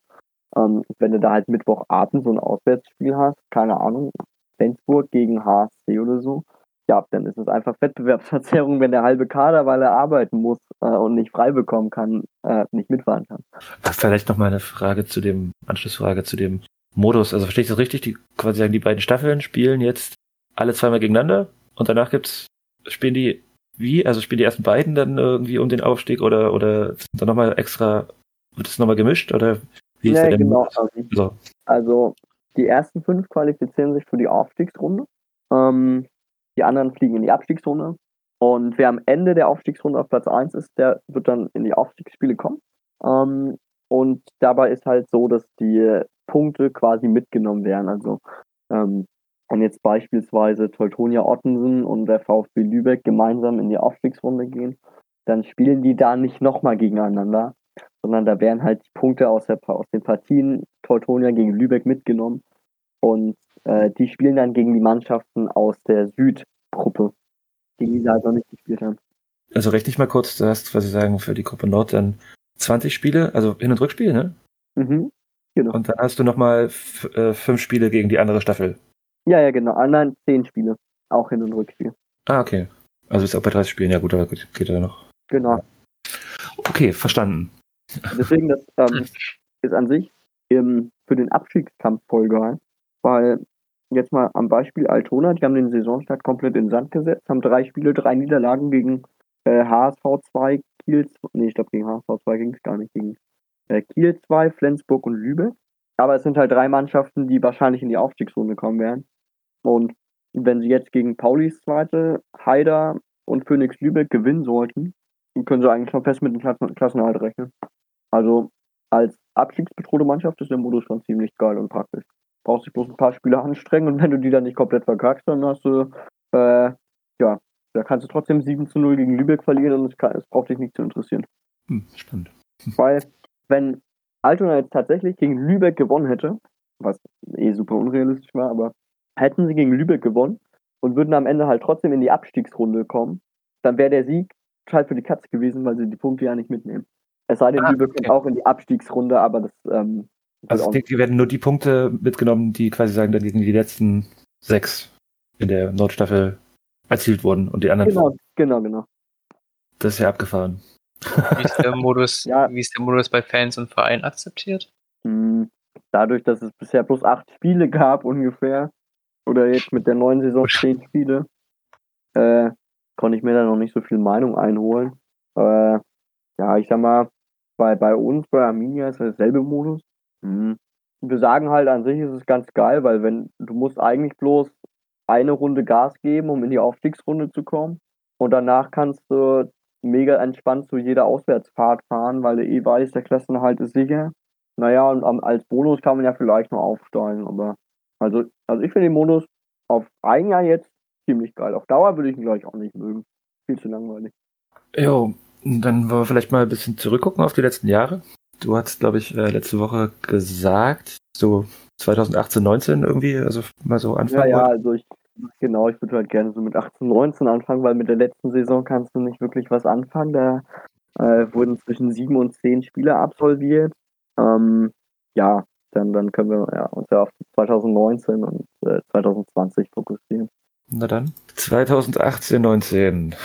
Ähm, wenn du da halt Mittwochabend so ein Auswärtsspiel hast, keine Ahnung, Flensburg gegen HSC oder so, ja, dann ist es einfach Wettbewerbsverzerrung, wenn der halbe Kader, weil er arbeiten muss äh, und nicht frei bekommen kann, äh, nicht mitfahren kann. Vielleicht noch mal eine Frage zu dem, Anschlussfrage zu dem Modus. Also verstehe ich das richtig? Die quasi sagen, die beiden Staffeln spielen jetzt alle zweimal gegeneinander und danach gibt's, spielen die wie? Also spielen die ersten beiden dann irgendwie um den Aufstieg oder, oder sind da nochmal extra, wird das nochmal gemischt oder wie ist Nee, der denn? genau. Also, So. also die ersten fünf qualifizieren sich für die Aufstiegsrunde. Ähm, die anderen fliegen in die Abstiegsrunde. Und wer am Ende der Aufstiegsrunde auf Platz 1 ist, der wird dann in die Aufstiegsspiele kommen. Ähm, und dabei ist halt so, dass die Punkte quasi mitgenommen werden. Also ähm, wenn jetzt beispielsweise Teutonia Ottensen und der VfB Lübeck gemeinsam in die Aufstiegsrunde gehen, dann spielen die da nicht nochmal gegeneinander, sondern da werden halt die Punkte aus, der, aus den Partien Teutonia gegen Lübeck mitgenommen und äh, die spielen dann gegen die Mannschaften aus der Südgruppe, gegen die sie halt noch nicht gespielt haben. Also rechne ich mal kurz, du hast, was Sie sagen, für die Gruppe Nord dann 20 Spiele, also Hin- und Rückspiel, ne? Mhm. Genau. Und dann hast du nochmal äh, fünf Spiele gegen die andere Staffel. Ja, ja, genau. Anderen zehn Spiele. Auch Hin- und Rückspiel. Ah, okay. Also ist auch bei 30 Spielen, ja gut, aber gut, geht ja noch. Genau. Okay, verstanden. Deswegen, das (laughs) ähm, ist an sich im, für den Abstiegskampf voll geil. Weil jetzt mal am Beispiel Altona, die haben den Saisonstart komplett in den Sand gesetzt, haben drei Spiele, drei Niederlagen gegen äh, HSV 2, Kiel 2, nee, ich glaube gegen HSV 2 ging es gar nicht, gegen äh, Kiel 2, Flensburg und Lübeck. Aber es sind halt drei Mannschaften, die wahrscheinlich in die Aufstiegsrunde kommen werden. Und wenn sie jetzt gegen Paulis zweite, Haider und Phoenix Lübeck gewinnen sollten, dann können sie eigentlich schon fest mit dem Klassen Klassenerhalt rechnen. Also als abstiegsbedrohte Mannschaft ist der Modus schon ziemlich geil und praktisch. Brauchst dich bloß ein paar Spiele anstrengen und wenn du die dann nicht komplett verkackst, dann hast du, äh, ja, da kannst du trotzdem 7 zu 0 gegen Lübeck verlieren und es, kann, es braucht dich nicht zu interessieren. Hm, spannend. Weil, wenn Altona jetzt tatsächlich gegen Lübeck gewonnen hätte, was eh super unrealistisch war, aber hätten sie gegen Lübeck gewonnen und würden am Ende halt trotzdem in die Abstiegsrunde kommen, dann wäre der Sieg halt für die Katze gewesen, weil sie die Punkte ja nicht mitnehmen. Es sei denn, Ah, Lübeck okay. kommt auch in die Abstiegsrunde, aber das ähm, Also ich denke, die werden nur die Punkte mitgenommen, die quasi sagen, dann gegen die letzten sechs in der Nordstaffel erzielt wurden und die anderen, Genau, genau, genau. das ist ja abgefahren. Wie ist der Modus, (laughs) Ja. wie ist der Modus bei Fans und Vereinen akzeptiert? Hm, Dadurch, dass es bisher bloß acht Spiele gab ungefähr, oder jetzt mit der neuen Saison zehn Spiele, äh, konnte ich mir da noch nicht so viel Meinung einholen. Äh, ja, ich sag mal, bei, bei uns, bei Arminia ist dasselbe Modus. Hm. Wir sagen halt an sich ist es ganz geil, weil wenn du musst eigentlich bloß eine Runde Gas geben, um in die Aufstiegsrunde zu kommen. Und danach kannst du mega entspannt zu jeder Auswärtsfahrt fahren, weil du eh weißt, der Klassenerhalt ist sicher. Naja, und am- als Bonus kann man ja vielleicht noch aufsteigen, aber also, also ich finde den Modus auf ein Jahr jetzt ziemlich geil. Auf Dauer würde ich ihn gleich auch nicht mögen. Viel zu langweilig. Jo, dann wollen wir vielleicht mal ein bisschen zurückgucken auf die letzten Jahre. Du hast, glaube ich, äh, letzte Woche gesagt, so 2018, 19 irgendwie, also mal so Ja, anfangen. ja, wollt. also ich, genau, ich würde halt gerne so mit 18, 19 anfangen, weil mit der letzten Saison kannst du nicht wirklich was anfangen. Da äh, wurden zwischen sieben und zehn Spiele absolviert. Ähm, ja, dann, dann können wir ja, uns ja auf 2019 und äh, 2020 fokussieren. Na dann. 2018, 19.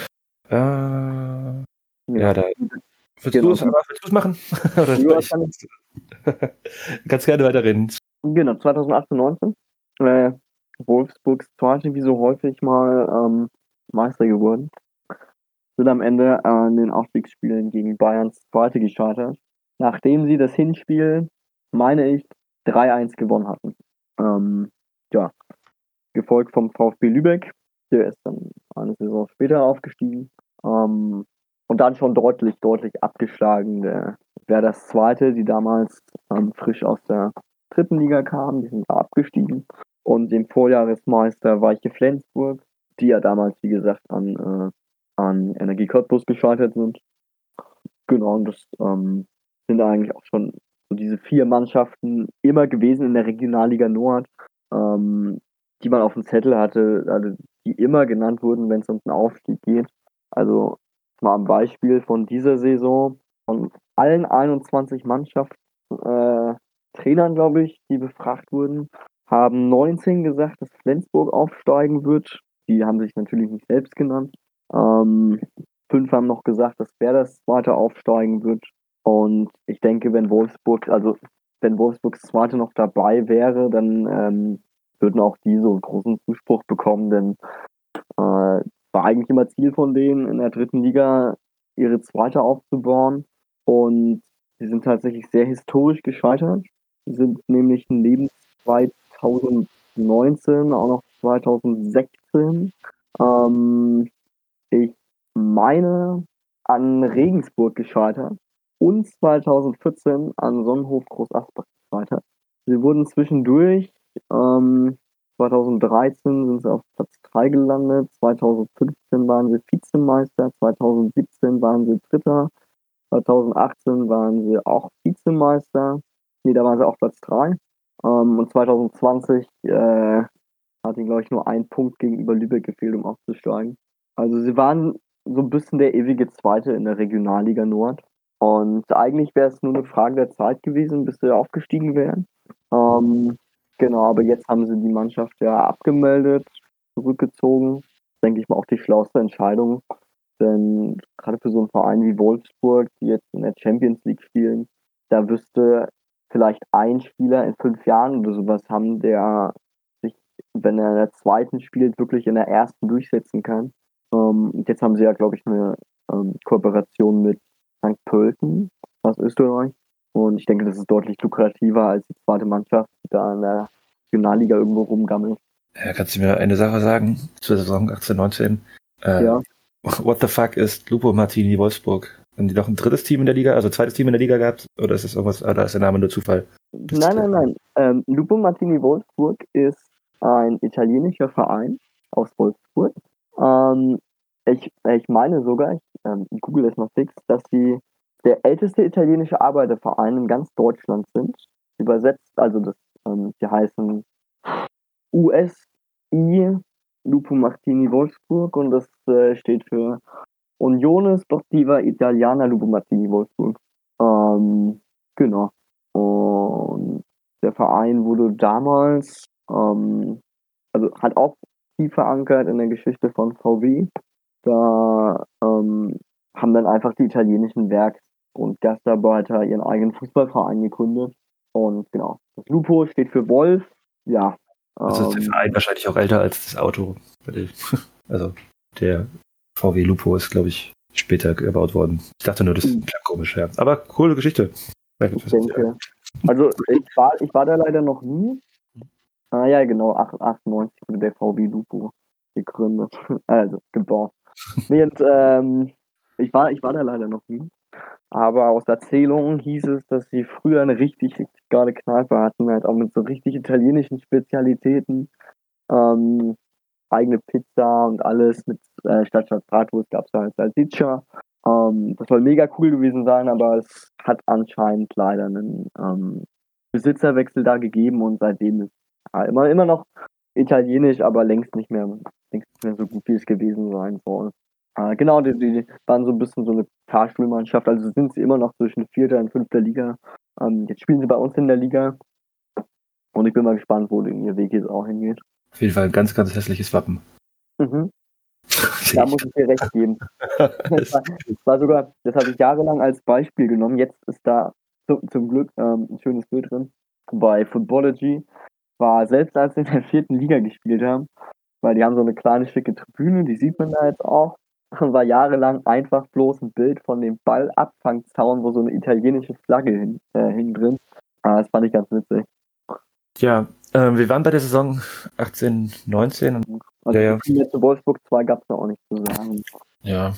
Äh, ja, da. Willst Genau. du es machen? (laughs) Oder Ja, kann ich. (laughs) Ganz gerne weiterreden. Genau, 2018, 19. Äh, Wolfsburg ist zweite wie so häufig mal ähm, Meister geworden. Sind am Ende an den Aufstiegsspielen gegen Bayerns zweite gescheitert. Nachdem sie das Hinspiel, meine ich, 3-1 gewonnen hatten. Ähm, ja. Gefolgt vom VfB Lübeck. Der ist dann eine Saison später aufgestiegen. Ähm, und dann schon deutlich, deutlich abgeschlagen. Der wäre das zweite, die damals ähm, frisch aus der dritten Liga kamen, die sind da abgestiegen. Und dem Vorjahresmeister Weiche Flensburg, die ja damals, wie gesagt, an, äh, an Energie Cottbus gescheitert sind. Genau, und das ähm, sind eigentlich auch schon so diese vier Mannschaften immer gewesen in der Regionalliga Nord, ähm, die man auf dem Zettel hatte, also die immer genannt wurden, wenn es um den Aufstieg geht. Also mal ein Beispiel von dieser Saison. Von allen 21 Mannschaften, äh, Trainern, glaube ich, die befragt wurden, haben 19 gesagt, dass Flensburg aufsteigen wird. Die haben sich natürlich nicht selbst genannt. Ähm, fünf haben noch gesagt, dass wer das zweite aufsteigen wird. Und ich denke, wenn Wolfsburg, also wenn Wolfsburgs zweite noch dabei wäre, dann ähm, würden auch die so großen Zuspruch bekommen, denn äh, war eigentlich immer Ziel von denen, in der dritten Liga ihre zweite aufzubauen. Und sie sind tatsächlich sehr historisch gescheitert. Sie sind nämlich neben 2019 auch noch 2016 ähm, ich meine an Regensburg gescheitert und 2014 an Sonnenhof Groß Asbach gescheitert. Sie wurden zwischendurch, ähm, 2013 sind sie auf Platz 3 gelandet, 2015 waren sie Vizemeister, 2017 waren sie Dritter, 2018 waren sie auch Vizemeister, nee, da waren sie auch Platz 3. Ähm, und 2020 äh, hat ihnen, glaube ich, nur ein Punkt gegenüber Lübeck gefehlt, um aufzusteigen. Also sie waren so ein bisschen der ewige Zweite in der Regionalliga Nord. Und eigentlich wäre es nur eine Frage der Zeit gewesen, bis sie aufgestiegen wären. Ähm, genau, aber jetzt haben sie die Mannschaft ja abgemeldet, zurückgezogen. Denke ich mal auch die schlauste Entscheidung. Denn gerade für so einen Verein wie Wolfsburg, die jetzt in der Champions League spielen, da wüsste vielleicht ein Spieler in fünf Jahren oder sowas haben, der sich, wenn er in der zweiten spielt, wirklich in der ersten durchsetzen kann. Ähm, jetzt haben sie ja, glaube ich, eine ähm, Kooperation mit St. Pölten aus Österreich. Und ich denke, das ist deutlich lukrativer als die zweite Mannschaft, die da in der Regionalliga irgendwo rumgammelt. Ja, kannst du mir eine Sache sagen zur Saison 18, 19? Äh, Ja. What the fuck ist Lupo Martini Wolfsburg? Haben die noch ein drittes Team in der Liga, also zweites Team in der Liga gehabt? Oder ist das irgendwas, ah, da ist der Name nur Zufall? Nein, nein, nein. Ähm, Lupo Martini Wolfsburg ist ein italienischer Verein aus Wolfsburg. Ähm, ich, ich meine sogar, ich ähm, google es noch fix, dass sie der älteste italienische Arbeiterverein in ganz Deutschland sind. Übersetzt, also das, ähm, die heißen USI Lupo Martini Wolfsburg und das äh, steht für Unione Sportiva Italiana Lupo Martini Wolfsburg. Ähm, genau. Und der Verein wurde damals, ähm, also hat auch tief verankert in der Geschichte von VW. Da ähm, haben dann einfach die italienischen Werks- und Gastarbeiter ihren eigenen Fußballverein gegründet. Und genau, das Lupo steht für Wolf. Ja. Also ist der ähm, Verein wahrscheinlich auch älter als das Auto. Also der VW Lupo ist, glaube ich, später gebaut worden. Ich dachte nur, das Mhm. klang komisch, ja. Aber coole Geschichte. Ich denke. Also ich war, ich war da leider noch nie. Ah ja, genau, 98 wurde der VW Lupo gegründet. (laughs) Also gebaut. Nee, und, ähm, ich, war, ich war da leider noch nie. Aber aus Erzählungen hieß es, dass sie früher eine richtig, richtig geile Kneipe hatten, halt auch mit so richtig italienischen Spezialitäten. Ähm, eigene Pizza und alles mit äh, statt statt Bratwurst gab es da halt Salsiccia. Ähm, das soll mega cool gewesen sein, aber es hat anscheinend leider einen ähm, Besitzerwechsel da gegeben und seitdem ist ja, immer, immer noch italienisch, aber längst nicht mehr, längst nicht mehr so gut, wie es gewesen sein soll. Äh, genau, die, die waren so ein bisschen so eine Fahrstuhlmannschaft, also sind sie immer noch zwischen vierter und fünfter Liga. Ähm, jetzt spielen sie bei uns in der Liga und ich bin mal gespannt, wo ihr Weg jetzt auch hingeht. Auf jeden Fall ein ganz, ganz hässliches Wappen. Mhm. (laughs) Da muss ich dir recht geben. (laughs) Das war, das war sogar, das habe ich jahrelang als Beispiel genommen. Jetzt ist da zum, zum Glück ähm, ein schönes Bild drin. Bei Footballogy war selbst als sie in der vierten Liga gespielt haben, weil die haben so eine kleine schicke Tribüne, die sieht man da jetzt auch, und war jahrelang einfach bloß ein Bild von dem Ballabfangzaun, wo so eine italienische Flagge hin, äh, hing drin. Ah, das fand ich ganz witzig. Ja, ähm, wir waren bei der Saison 18, 19 und Also Ja, ja. viel mehr zu Wolfsburg 2 gab es da auch nicht zu sagen. ja,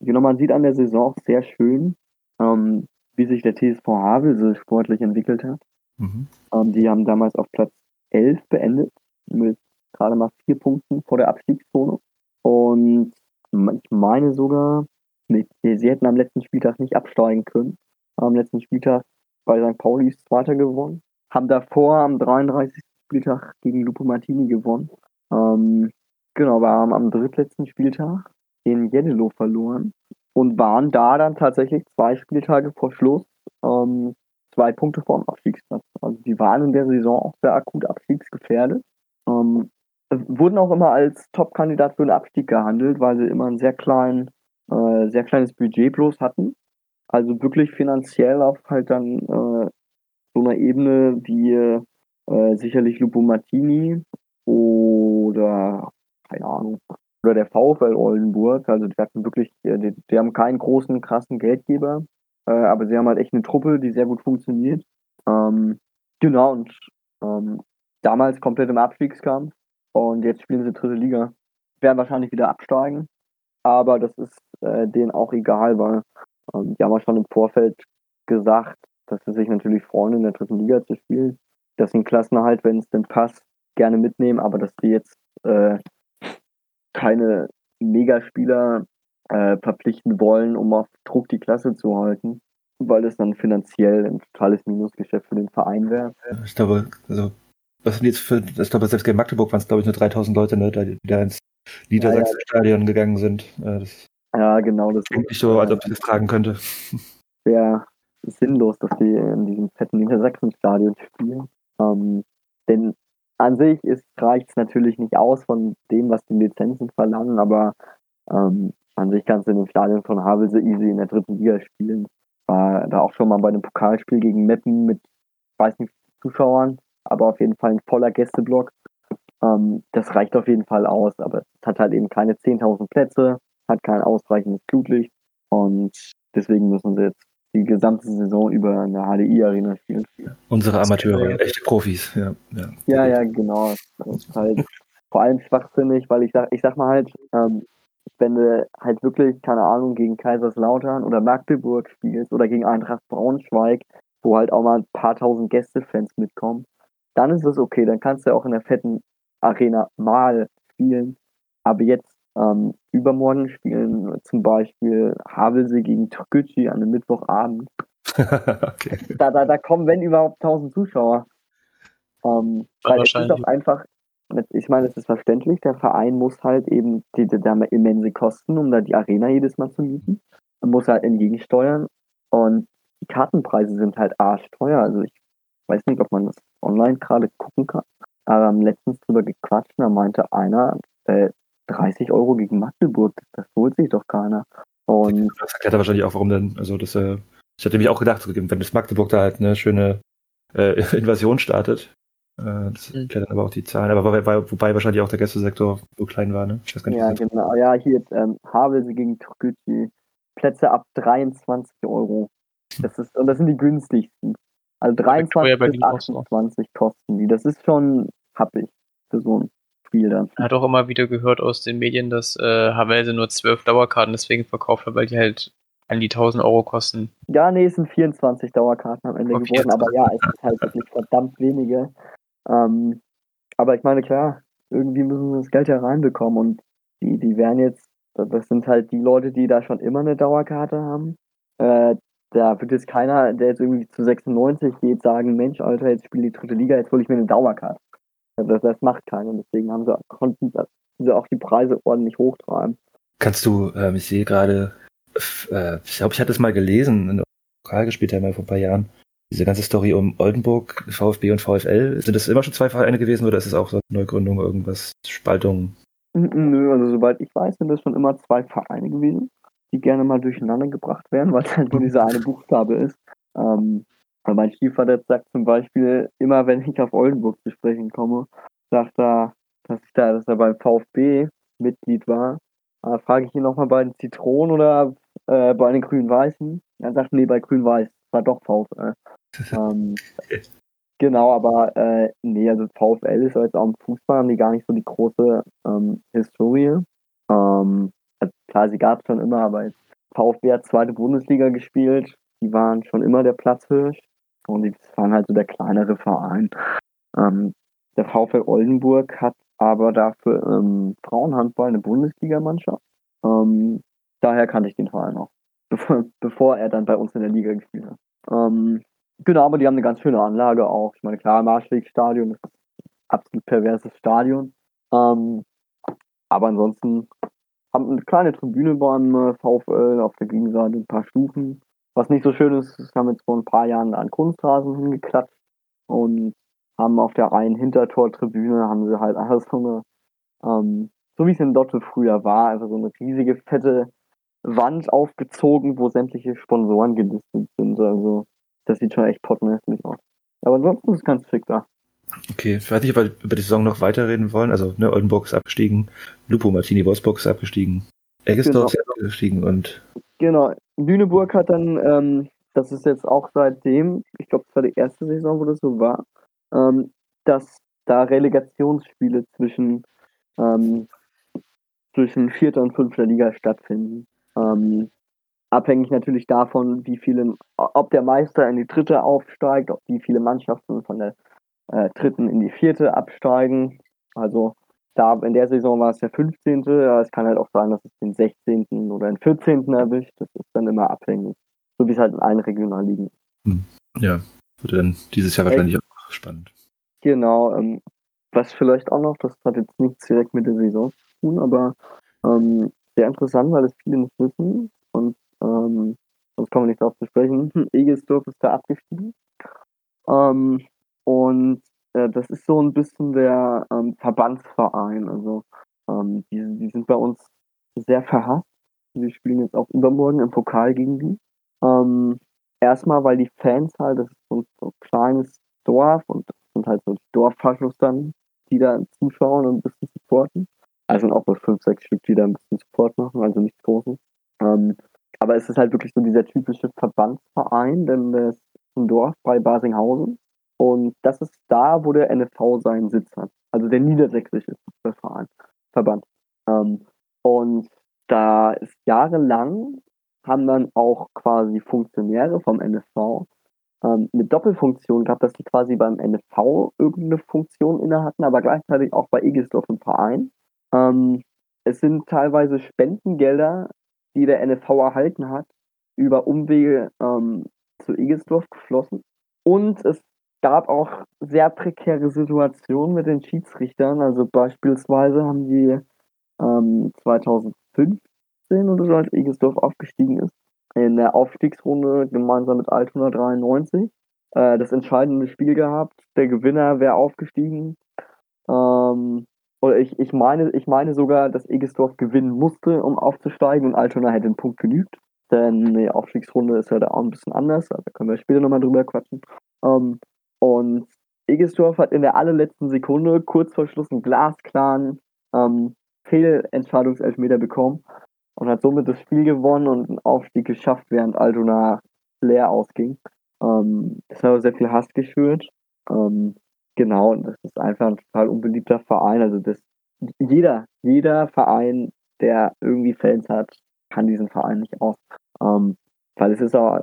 Genau, man sieht an der Saison auch sehr schön, ähm, wie sich der TSV Havelse sportlich entwickelt hat. mhm. Ähm, die haben damals auf Platz 11 beendet, mit gerade mal vier Punkten vor der Abstiegszone. Und ich meine sogar, mit, sie hätten am letzten Spieltag nicht absteigen können. Am letzten Spieltag bei St. Pauli ist Zweiter gewonnen. Haben davor am 33. Spieltag gegen Lupo Martini gewonnen. Ähm, genau, wir haben am drittletzten Spieltag in Jeddelo verloren und waren da dann tatsächlich zwei Spieltage vor Schluss ähm, zwei Punkte vor dem Abstiegsplatz. Also die waren in der Saison auch sehr akut abstiegsgefährdet. Ähm, wurden auch immer als Top-Kandidat für den Abstieg gehandelt, weil sie immer ein sehr klein, äh, sehr kleines Budget bloß hatten. Also wirklich finanziell auf halt dann äh, so einer Ebene wie äh, sicherlich Lupo Martini oder keine Ahnung oder der VfL Oldenburg. Also die hatten wirklich, äh, die, die haben keinen großen krassen Geldgeber, äh, aber sie haben halt echt eine Truppe, die sehr gut funktioniert. Ähm, genau und ähm, damals komplett im Abstiegskampf und jetzt spielen sie dritte Liga. Werden wahrscheinlich wieder absteigen, aber das ist äh, denen auch egal, weil ähm, die haben ja schon im Vorfeld gesagt, dass sie sich natürlich freuen, in der dritten Liga zu spielen. Dass sie einen Klassenerhalt, wenn es denn passt, gerne mitnehmen, aber dass die jetzt äh, keine Megaspieler äh, verpflichten wollen, um auf Druck die Klasse zu halten, weil es dann finanziell ein totales Minusgeschäft für den Verein wäre. Ich glaube, also, was sind jetzt für, ich glaube, selbst gegen Magdeburg waren es, glaube ich, nur 3000 Leute, ne, die da ins Niedersachsen-Stadion gegangen sind. Äh, das Ja, genau. Das klingt nicht so, als ob ich das tragen könnte. sehr sinnlos, dass die in diesem fetten Niedersachsen-Stadion spielen. Ähm, denn an sich reicht es natürlich nicht aus von dem, was die Lizenzen verlangen, aber ähm, an sich kannst du in dem Stadion von Havelse easy in der dritten Liga spielen. War da auch schon mal bei einem Pokalspiel gegen Meppen mit, weiß nicht, Zuschauern, aber auf jeden Fall ein voller Gästeblock. Ähm, das reicht auf jeden Fall aus, aber es hat halt eben keine 10.000 Plätze, hat kein ausreichendes Flutlicht und deswegen müssen sie jetzt die gesamte Saison über in der HDI-Arena spielen. Unsere Amateure, echte Profis, ja. Ja, Ja, ja, genau. Das ist halt vor allem schwachsinnig, weil ich sag, ich sag mal halt, ähm, wenn du halt wirklich, keine Ahnung, gegen Kaiserslautern oder Magdeburg spielst oder gegen Eintracht Braunschweig, wo halt auch mal ein paar tausend Gästefans mitkommen, dann ist es okay, dann kannst du auch in der fetten Arena mal spielen. Aber jetzt ähm, übermorgen spielen zum Beispiel Havelse gegen Türkgücü an einem Mittwochabend. (laughs) okay. Da, da, da kommen, wenn überhaupt, 1000 Zuschauer. Ähm, weil es ist auch einfach, ich meine, es ist verständlich, der Verein muss halt eben die, die, da immense Kosten, um da die Arena jedes Mal zu mieten. Man muss halt entgegensteuern und die Kartenpreise sind halt arschteuer. Also ich weiß nicht, ob man das online gerade gucken kann. Aber wir haben letztens drüber gequatscht und da meinte einer, äh, 30 Euro gegen Magdeburg, das holt sich doch keiner. Und Das erklärt er wahrscheinlich auch, warum denn, also das, äh, ich hatte mich auch gedacht, wenn das Magdeburg da halt eine schöne äh, (laughs) Invasion startet, äh, das Mhm. erklärt dann aber auch die Zahlen, aber wobei, wobei wahrscheinlich auch der Gästesektor so klein war, ne? Ich weiß gar nicht, Ja, genau. Ja, hier ähm, Havelse gegen Türkgücü. Plätze ab 23 Euro. Das ist, und das sind die günstigsten. Also 23 Victoria bis Berlin auch so. 28 kosten die. Das ist schon happig für so ein Spiel dann. Man hat auch immer wieder gehört aus den Medien, dass äh, Havelse nur zwölf Dauerkarten deswegen verkauft hat, weil die halt an die 1000 Euro kosten. Ja, nee, es sind 24 Dauerkarten am Ende Okay, geworden, aber ja, es ist halt wirklich verdammt wenige. Ähm, aber ich meine, klar, irgendwie müssen sie das Geld ja reinbekommen und die, die werden jetzt, das sind halt die Leute, die da schon immer eine Dauerkarte haben. Äh, da wird jetzt keiner, der jetzt irgendwie zu 96 geht, sagen, Mensch, Alter, jetzt spielt die dritte Liga, jetzt hole ich mir eine Dauerkarte. Das, das macht keiner, deswegen haben sie, konnten sie auch die Preise ordentlich hochtreiben. Kannst du, ähm, ich sehe gerade, äh, ich glaube, ich hatte es mal gelesen, in der Pokal gespielt haben wir vor ein paar Jahren. Diese ganze Story um Oldenburg, VfB und VfL. Sind das immer schon zwei Vereine gewesen oder ist es auch so eine Neugründung, irgendwas, Spaltung? Nö, also soweit ich weiß, sind das schon immer zwei Vereine gewesen, die gerne mal durcheinander gebracht werden, weil es halt nur dieser eine Buchstabe ist. Ähm, weil mein Stiefvater sagt zum Beispiel, immer wenn ich auf Oldenburg zu sprechen komme, sagt er, dass, ich da, dass er beim VfB Mitglied war. Da frage ich ihn nochmal bei den Zitronen oder äh, bei den Grün-Weißen. Er sagt, nee, bei Grün-Weiß, war doch VfL. (laughs) ähm, Genau, aber äh, nee, also VfL ist jetzt auch im Fußball, haben die gar nicht so die große ähm, Historie. Ähm, also klar, sie gab es schon immer, aber jetzt VfB hat zweite Bundesliga gespielt, die waren schon immer der Platzhirsch und die waren halt so der kleinere Verein. Ähm, der VfL Oldenburg hat aber dafür ähm, Frauenhandball eine Bundesligamannschaft. Ähm, daher kannte ich den Verein auch, bevor, (laughs) bevor er dann bei uns in der Liga gespielt hat. Ähm, Genau, aber die haben eine ganz schöne Anlage auch. Ich meine, klar, Marschwegstadion ist absolut perverses Stadion. Ähm, aber ansonsten haben eine kleine Tribüne beim äh, VfL auf der Gegenseite, ein paar Stufen. Was nicht so schön ist, ist, haben jetzt vor ein paar Jahren an Kunstrasen hingeklatscht und haben auf der einen Hintertortribüne haben sie halt einfach so eine, ähm, so wie es in Lotte früher war, einfach so eine riesige, fette Wand aufgezogen, wo sämtliche Sponsoren gelistet sind. Also das sieht schon echt pottenhässlich aus. Aber ansonsten ist es ganz schick da. Okay, ich weiß nicht, ob wir über die Saison noch weiterreden wollen. Also, ne, Oldenburg ist abgestiegen, Lupo Martini Wolfsburg ist abgestiegen, Eggesdorf Genau. ist abgestiegen und Genau. Lüneburg hat dann, ähm, das ist jetzt auch seitdem, ich glaube, es war die erste Saison, wo das so war, ähm, dass da Relegationsspiele zwischen, ähm, zwischen vierter und fünfter Liga stattfinden. Ähm, abhängig natürlich davon, wie viele, ob der Meister in die dritte aufsteigt, ob wie viele Mannschaften von der äh, dritten in die vierte absteigen. Also da in der Saison war es der 15. Ja, es kann halt auch sein, dass es den 16. oder den 14. erwischt. Das ist dann immer abhängig. So wie es halt in allen Regionalligen. ja, wird dann dieses Jahr wahrscheinlich auch spannend. Genau. Ähm, was vielleicht auch noch, das hat jetzt nichts direkt mit der Saison zu tun, aber ähm, sehr interessant, weil es viele nicht wissen und ähm, sonst kommen wir nicht darauf zu sprechen. Hm, Egelsdorf ist da abgestiegen. Ähm, und äh, das ist so ein bisschen der ähm, Verbandsverein. Also ähm, die, die sind bei uns sehr verhasst. Wir spielen jetzt auch übermorgen im Pokal gegen die. Ähm, erstmal, weil die Fans halt, das ist so ein, so ein kleines Dorf und das sind halt so die Dorffaschos dann, die da zuschauen und ein bisschen supporten. Also auch nur fünf, sechs Stück, die da ein bisschen Support machen, also nichts Großes. Ähm, aber es ist halt wirklich so dieser typische Verbandsverein, denn das ist ein Dorf bei Basinghausen. Und das ist da, wo der NFV seinen Sitz hat. Also der niedersächsische Fußballverein, Verband. Ähm, und da ist jahrelang haben dann auch quasi Funktionäre vom NFV ähm, eine Doppelfunktion gehabt, dass die quasi beim NFV irgendeine Funktion inne hatten, aber gleichzeitig auch bei Egesdorf im Verein. Ähm, es sind teilweise Spendengelder, die der NFV erhalten hat, über Umwege ähm, zu Egelsdorf geflossen. Und es gab auch sehr prekäre Situationen mit den Schiedsrichtern. Also beispielsweise haben die ähm, 2015 oder so, als Egelsdorf aufgestiegen ist, in der Aufstiegsrunde gemeinsam mit Altona 93 äh, das entscheidende Spiel gehabt. Der Gewinner wäre aufgestiegen. Ähm, oder ich, ich meine, ich meine sogar, dass Egesdorf gewinnen musste, um aufzusteigen und Altona hätte den Punkt genügt. Denn die Aufstiegsrunde ist ja da auch ein bisschen anders, aber da können wir später nochmal drüber quatschen. Ähm, und Egesdorf hat in der allerletzten Sekunde, kurz vor Schluss, einen glasklaren ähm, Fehlentscheidungselfmeter bekommen und hat somit das Spiel gewonnen und einen Aufstieg geschafft, während Altona leer ausging. Ähm, das hat aber sehr viel Hass geschürt. Ähm, genau, und das ist einfach ein total unbeliebter Verein. Also das, jeder, jeder Verein, der irgendwie Fans hat, kann diesen Verein nicht aus. Ähm, weil es ist auch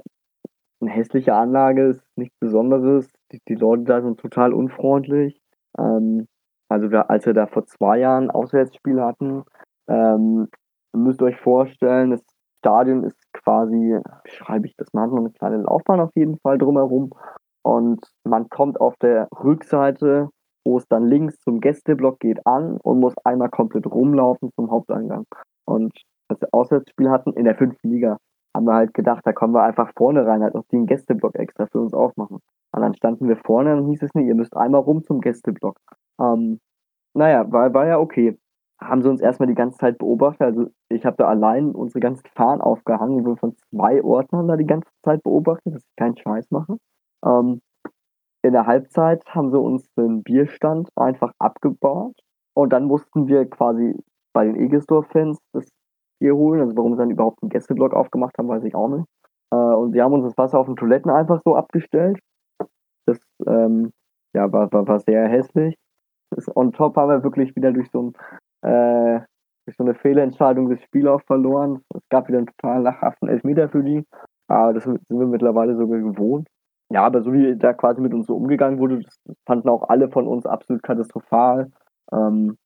eine hässliche Anlage, ist nichts Besonderes. Die, die Leute da sind total unfreundlich. Ähm, also wir, als wir da vor zwei Jahren Auswärtsspiel hatten, ähm, ihr müsst euch vorstellen, das Stadion ist quasi, schreibe ich das mal, so eine kleine Laufbahn auf jeden Fall drumherum. Und man kommt auf der Rückseite, wo es dann links zum Gästeblock geht, an und muss einmal komplett rumlaufen zum Haupteingang. Und als wir Auswärtsspiel hatten in der fünften Liga, haben wir halt gedacht, da kommen wir einfach vorne rein, halt noch den Gästeblock extra für uns aufmachen. Und dann standen wir vorne und hieß es nicht, ihr müsst einmal rum zum Gästeblock. Ähm, naja, war, war ja okay. Haben sie uns erstmal die ganze Zeit beobachtet. Also ich habe da allein unsere ganzen Fahnen aufgehangen, wurde von zwei Ordnern da die ganze Zeit beobachtet, dass ich keinen Scheiß mache. Ähm, in der Halbzeit haben sie uns den Bierstand einfach abgebaut und dann mussten wir quasi bei den Egesdorf-Fans das Bier holen. Also warum sie dann überhaupt einen Gästeblock aufgemacht haben, weiß ich auch nicht. Äh, und sie haben uns das Wasser auf den Toiletten einfach so abgestellt. Das ähm, ja, war, war, war sehr hässlich. Das on top haben wir wirklich wieder durch so, ein, äh, durch so eine Fehlentscheidung das Spiel auch verloren. Es gab wieder einen total lachhaften Elfmeter für die. Aber das sind wir mittlerweile sogar gewohnt. Ja, aber so wie da quasi mit uns so umgegangen wurde, das fanden auch alle von uns absolut katastrophal. Ähm,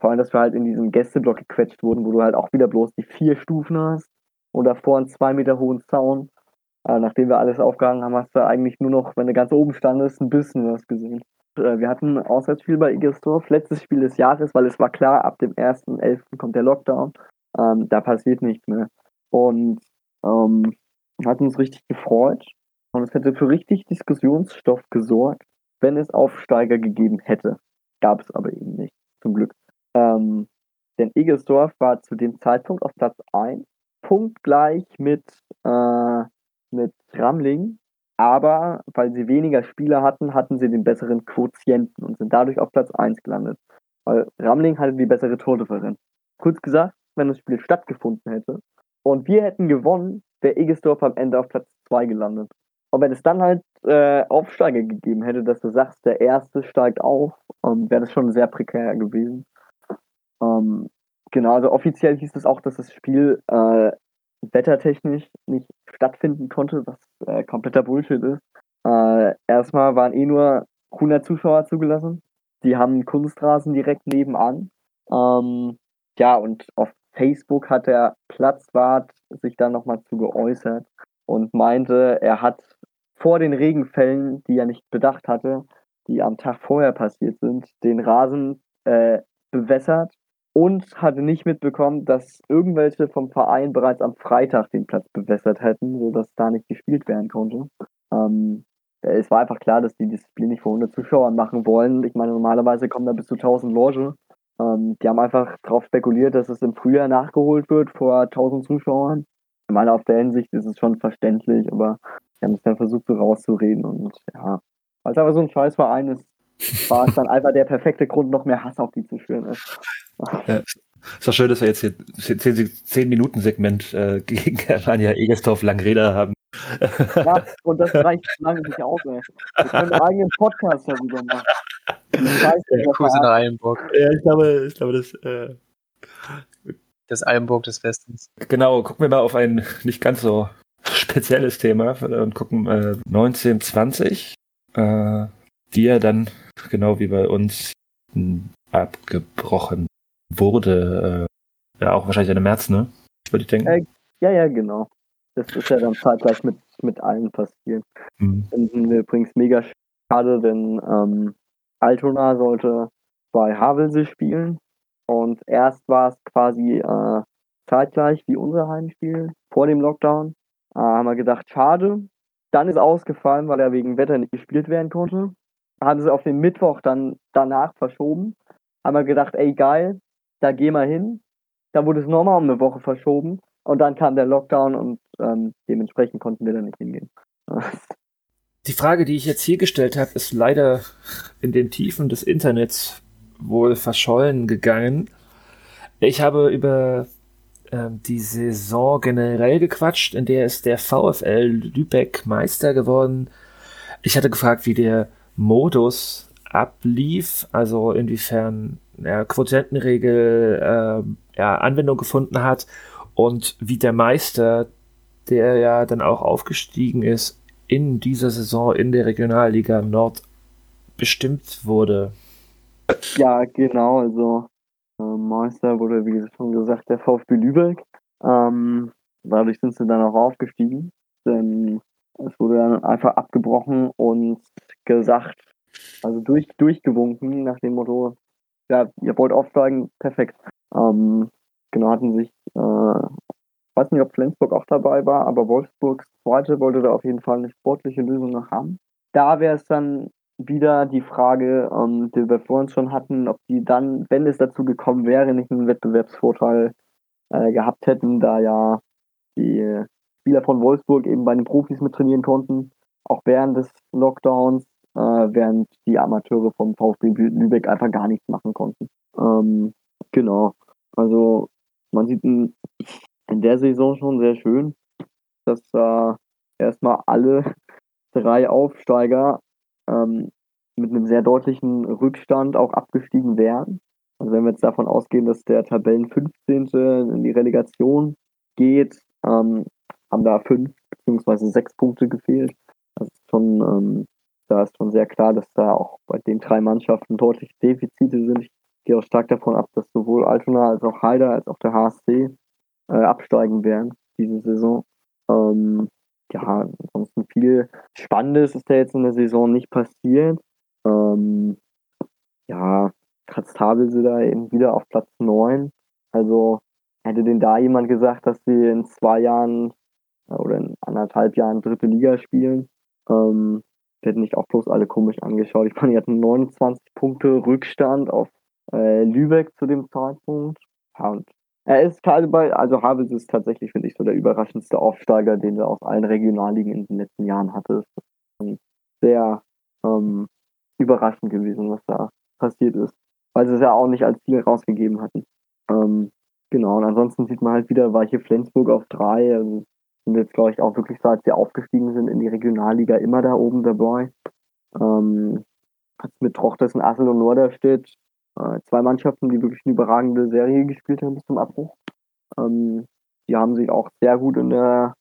vor allem, dass wir halt in diesen Gästeblock gequetscht wurden, wo du halt auch wieder bloß die vier Stufen hast und davor einen zwei Meter hohen Zaun. Äh, nachdem wir alles aufgehangen haben, hast du eigentlich nur noch, wenn du ganz oben standest, ein bisschen was gesehen. äh, wir hatten ein Auswärtsspiel bei Egersdorf, letztes Spiel des Jahres, weil es war klar, ab dem 1.11. kommt der Lockdown. Ähm, da passiert nichts mehr. Und ähm, hat uns richtig gefreut. Und es hätte für richtig Diskussionsstoff gesorgt, wenn es Aufsteiger gegeben hätte. Gab es aber eben nicht, zum Glück. Ähm, denn Egersdorf war zu dem Zeitpunkt auf Platz 1, punktgleich mit, äh, mit Ramling. Aber weil sie weniger Spieler hatten, hatten sie den besseren Quotienten und sind dadurch auf Platz 1 gelandet. Weil Ramling hatte die bessere Tordifferenz. Kurz gesagt, wenn das Spiel stattgefunden hätte und wir hätten gewonnen, wäre Egesdorf am Ende auf Platz 2 gelandet. Und wenn es dann halt äh, Aufsteiger gegeben hätte, dass du sagst, der Erste steigt auf, ähm, wäre das schon sehr prekär gewesen. Ähm, genau, also offiziell hieß es auch, dass das Spiel äh, wettertechnisch nicht stattfinden konnte, was äh, kompletter Bullshit ist. Äh, erstmal waren eh nur 100 Zuschauer zugelassen. Die haben einen Kunstrasen direkt nebenan. Ähm, ja, und auf Facebook hat der Platzwart sich dann nochmal zu geäußert und meinte, er hat vor den Regenfällen, die er nicht bedacht hatte, die am Tag vorher passiert sind, den Rasen äh, bewässert und hatte nicht mitbekommen, dass irgendwelche vom Verein bereits am Freitag den Platz bewässert hätten, sodass da nicht gespielt werden konnte. Ähm, es war einfach klar, dass die Spiel nicht vor 100 Zuschauern machen wollen. Ich meine, normalerweise kommen da bis zu 1000 Loge. Ähm, die haben einfach darauf spekuliert, dass es im Frühjahr nachgeholt wird vor 1000 Zuschauern. Ich meine, auf der Hinsicht ist es schon verständlich, aber die haben es dann versucht, so rauszureden. Und ja, weil es aber so ein Scheißverein ist, war es dann einfach der perfekte Grund, noch mehr Hass auf die zu schüren. Ja. Ist doch schön, dass wir jetzt hier 10-Minuten-Segment äh, (laughs) gegen Germania Egersdorf Langreder haben. Ja, und das reicht lange nicht aus, ey. Wir können einen eigenen Podcast darüber machen. Scheiße, ja, Grüße nach Eilenburg. Ja, ich glaube, ich glaube, das. Äh, das Eilenburg des Westens. Genau, gucken wir mal auf ein nicht ganz so spezielles Thema und gucken äh, 1920, äh, die ja dann, genau wie bei uns, abgebrochen wurde. Äh, ja, auch wahrscheinlich Ende März, ne? Würde ich denken. Äh, ja, ja, genau. Das ist ja dann zeitgleich mit, mit allen passiert. Mhm. Finden wir übrigens mega schade, denn ähm, Altona sollte bei Havelse spielen und erst war es quasi äh, zeitgleich wie unser Heimspiel vor dem Lockdown. Äh, haben wir gedacht, schade. Dann ist ausgefallen, weil er wegen Wetter nicht gespielt werden konnte. Haben sie auf den Mittwoch dann danach verschoben. Haben wir gedacht, ey geil, da gehen wir hin. Da wurde es nochmal um eine Woche verschoben. Und dann kam der Lockdown und ähm, dementsprechend konnten wir da nicht hingehen. (laughs) Die Frage, die ich jetzt hier gestellt habe, ist leider in den Tiefen des Internets wohl verschollen gegangen. Ich habe über ähm, die Saison generell gequatscht, in der ist der VfL Lübeck Meister geworden. Ich hatte gefragt, wie der Modus ablief, also inwiefern ja, Quotientenregel äh, ja, Anwendung gefunden hat und wie der Meister, der ja dann auch aufgestiegen ist, in dieser Saison in der Regionalliga Nord bestimmt wurde. Ja, genau, also äh, Meister wurde, wie schon gesagt, der VfB Lübeck. Ähm, dadurch sind sie dann auch aufgestiegen, denn es wurde dann einfach abgebrochen und gesagt, also durch, durchgewunken nach dem Motto, ja, ihr wollt aufsteigen, perfekt. Ähm, genau, hatten sich, äh, weiß nicht, ob Flensburg auch dabei war, aber Wolfsburgs Zweite wollte da auf jeden Fall eine sportliche Lösung noch haben. Da wäre es dann wieder die Frage, ähm, die wir vorhin schon hatten, ob die dann, wenn es dazu gekommen wäre, nicht einen Wettbewerbsvorteil äh, gehabt hätten, da ja die Spieler von Wolfsburg eben bei den Profis mit trainieren konnten, auch während des Lockdowns äh, während die Amateure vom VfB Lübeck einfach gar nichts machen konnten. Ähm, genau. Also man sieht in, in der Saison schon sehr schön, dass da äh, erstmal alle (laughs) drei Aufsteiger ähm, mit einem sehr deutlichen Rückstand auch abgestiegen wären. Also wenn wir jetzt davon ausgehen, dass der Tabellen 15. in die Relegation geht, ähm, haben da fünf beziehungsweise sechs Punkte gefehlt. Ist schon ähm, da ist schon sehr klar, dass da auch bei den drei Mannschaften deutliche Defizite sind. Ich gehe auch stark davon ab, dass sowohl Altona als auch Heider als auch der HSC äh, absteigen werden diese Saison. Ähm, ja, ansonsten viel Spannendes ist da jetzt in der Saison nicht passiert. Ähm, ja, kratzt Havelse da eben wieder auf Platz 9. Also hätte denn da jemand gesagt, dass sie in zwei Jahren äh, oder in anderthalb Jahren dritte Liga spielen, ähm, hätten nicht auch bloß alle komisch angeschaut. Ich meine, die hatten 29 Punkte Rückstand auf äh, Lübeck zu dem Zeitpunkt. Ja, und er ist bei, also Havels ist tatsächlich, finde ich, so der überraschendste Aufsteiger, den wir aus allen Regionalligen in den letzten Jahren hatten. sehr ähm, überraschend gewesen, was da passiert ist. Weil sie es ja auch nicht als Ziel rausgegeben hatten. Ähm, genau, und ansonsten sieht man halt wieder Weiche Flensburg auf drei. Also sind jetzt, glaube ich, auch wirklich, seit sie aufgestiegen sind in die Regionalliga, immer da oben dabei. Ähm, mit Trochtersen, Assel und Norderstedt äh, zwei Mannschaften, die wirklich eine überragende Serie gespielt haben bis zum Abbruch. Ähm, die haben sich auch sehr gut in der,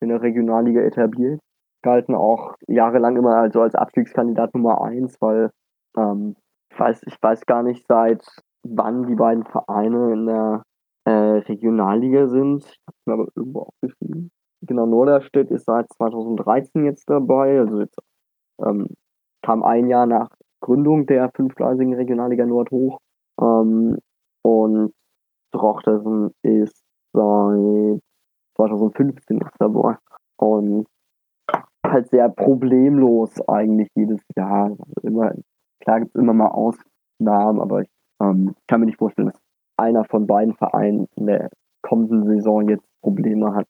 in der Regionalliga etabliert. Galten auch jahrelang immer also als Abstiegskandidat Nummer eins, weil ähm, ich, weiß, ich weiß gar nicht, seit wann die beiden Vereine in der äh, Regionalliga sind. Ich habe mir aber irgendwo aufgeschrieben. Genau, Norderstedt ist seit 2013 jetzt dabei, also jetzt ähm, kam ein Jahr nach Gründung der fünfgleisigen Regionalliga Nord hoch. Ähm, und Drochtersen ist seit 2015 ist dabei. Und halt sehr problemlos eigentlich jedes Jahr. Also immer, klar gibt es immer mal Ausnahmen, aber ich ähm, kann mir nicht vorstellen, dass einer von beiden Vereinen in der kommenden Saison jetzt Probleme hat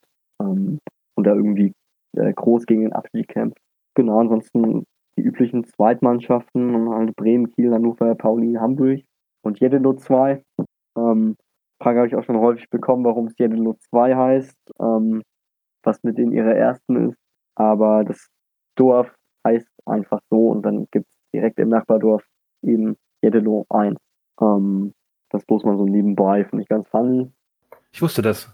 irgendwie äh, groß gegen den Abstieg kämpft. Genau, ansonsten die üblichen Zweitmannschaften, halt Bremen, Kiel, Hannover, Pauli, Hamburg und Jeddelo 2. Ähm, Frage habe ich auch schon häufig bekommen, warum es Jeddelo 2 heißt, ähm, was mit denen ihre ersten ist. Aber das Dorf heißt einfach so und dann gibt es direkt im Nachbardorf eben Jeddelo 1. Ähm, das bloß mal so nebenbei, finde ich ganz funny. Ich wusste das.